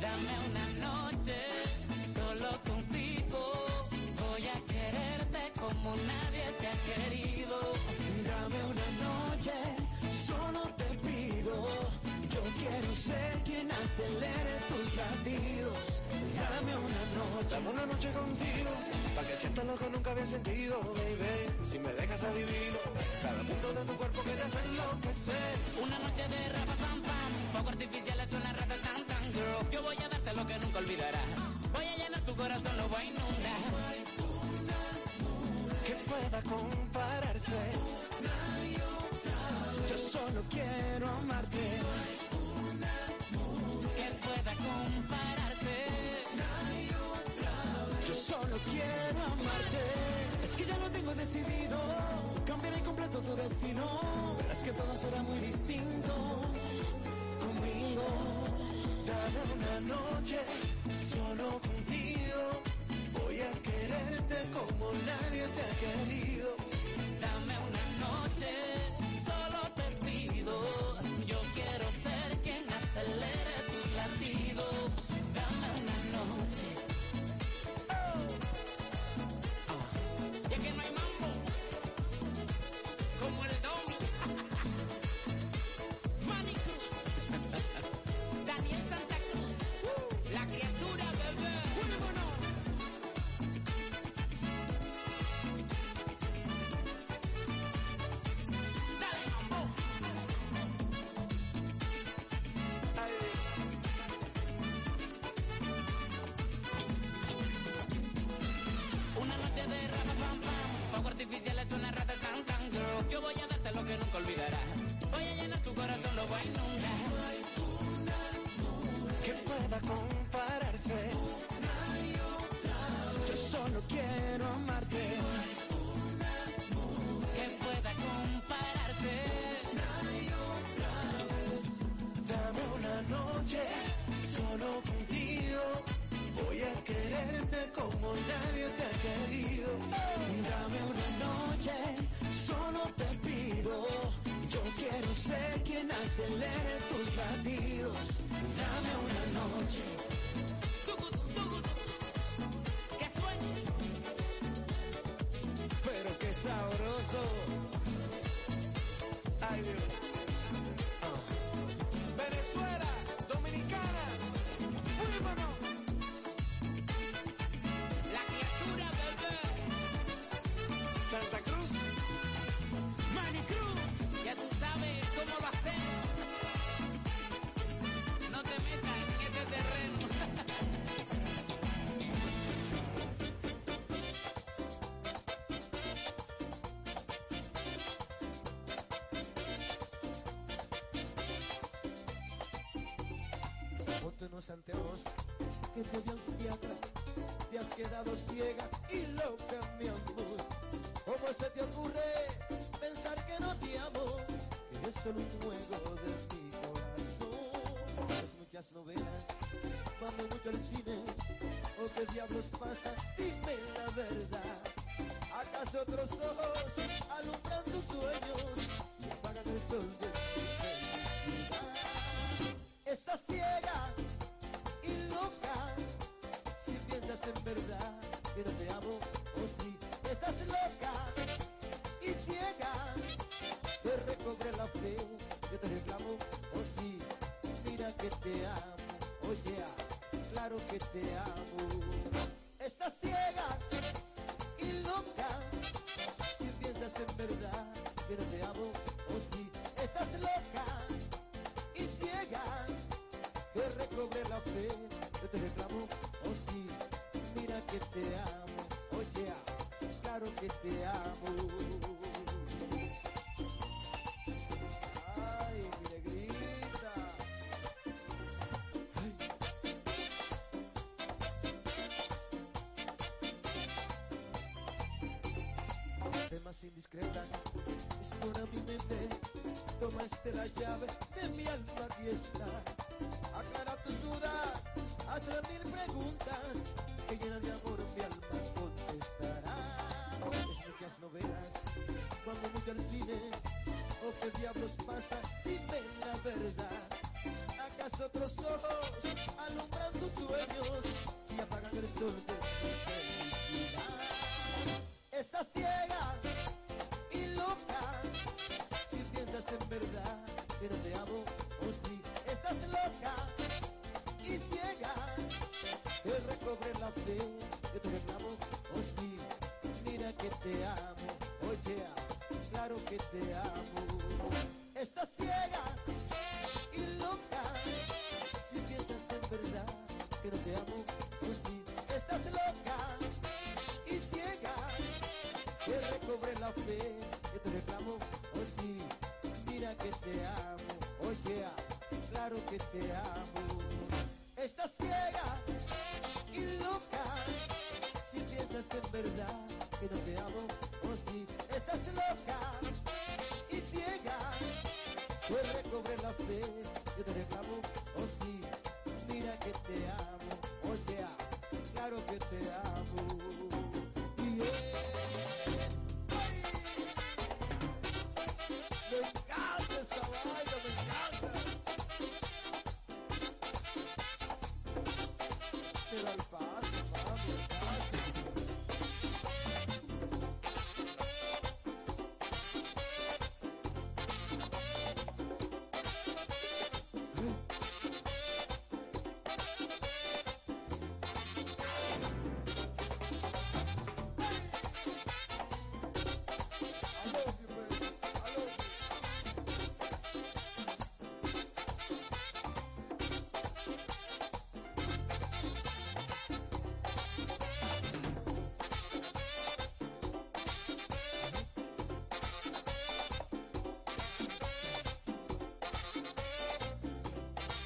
Dame una noche ser quien acelere tus latidos. Dame una noche, dame una noche contigo. Para que sienta lo que nunca había sentido, baby. Si me dejas adivino, cada punto de tu cuerpo que te hace enloquecer. Una noche de rapa pam pam, fuego artificial es una rata tan tan girl. Yo voy a darte lo que nunca olvidarás. Voy a llenar tu corazón, lo voy a inundar. que pueda compararse. Yo solo quiero amarte. Que pueda compararse. Yo solo quiero amarte. Es que ya lo tengo decidido. Cambiaré completo tu destino. Verás que todo será muy distinto conmigo. Dame una noche solo contigo. Voy a quererte como nadie te ha querido. Dame una noche, solo te pido. Acelere tus latidos. Dame una noche. Yo voy a darte lo que nunca olvidarás. Voy a llenar tu corazón, lo voy a inundar. que pueda compararse. Yo solo quiero amarte. Que pueda compararse. Dame una noche solo contigo. Voy a quererte como nadie te ha querido. Dame una noche, solo te pido. Yo quiero ser quien acelere tus latidos. Dame una noche. Que sueñe. Pero qué sabroso. Ay, Dios. Ah. Venezuela, este terreno. Ponte anteojos que te dio un psiquiatra. Te has quedado ciega y loca, mi amor. ¿Cómo se te ocurre pensar que no te amo? Que es solo un juego de mi muchas novelas, mame mucho al cine, o qué diablos pasa, dime la verdad. ¿Acaso otros ojos alumbran tus sueños y apagan el sol de tu Estás ciega y loca si piensas en verdad que no te amo o si sí. estás loca y ciega te amo, oye, oh yeah, claro que te amo. Estás ciega y loca, si piensas en verdad que no te amo, o oh si sí. estás loca y ciega, que recobre la fe, yo te reclamo, o oh si sí. mira que te amo, oye, yeah, claro que te amo. fiesta. Aclara tus dudas, hazle mil preguntas que llena de amor mi alma contestará. Es muchas novelas, vamos mucho al cine. ¿O qué diablos pasa? Dime la verdad. ¿Acaso otros ojos alumbran tus sueños y apagan el sol de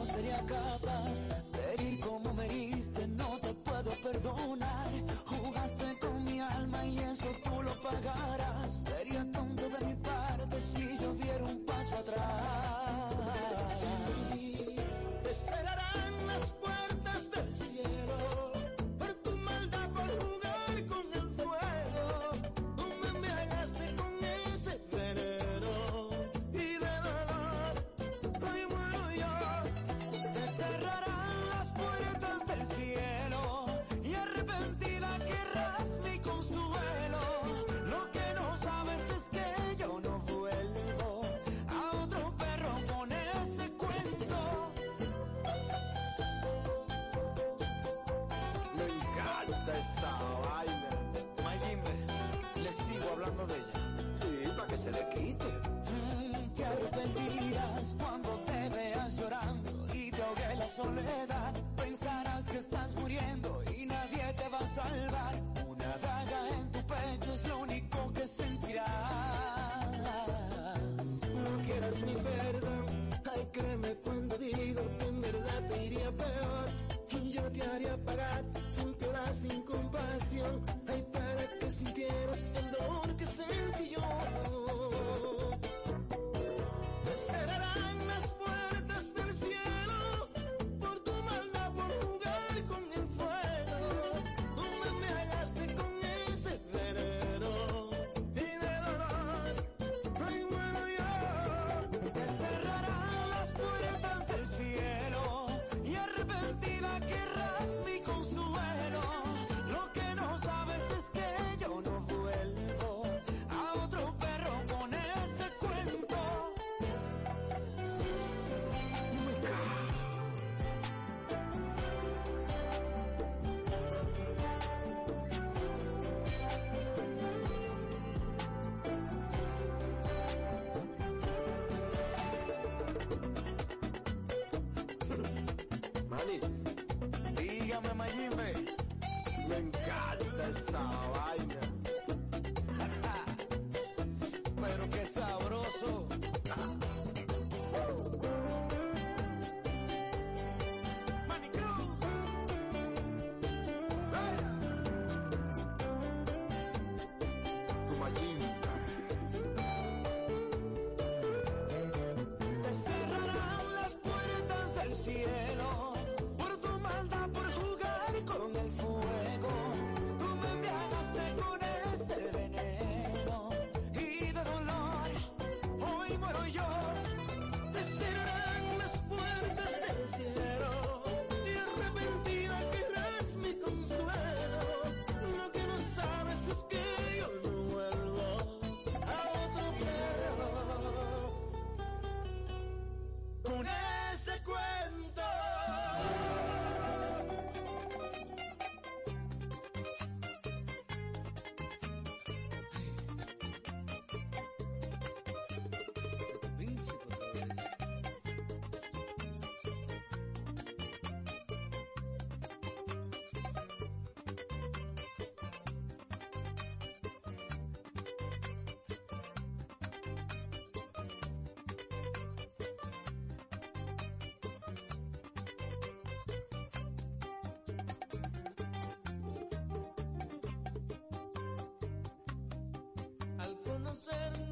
No sería capaz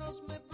conocernos me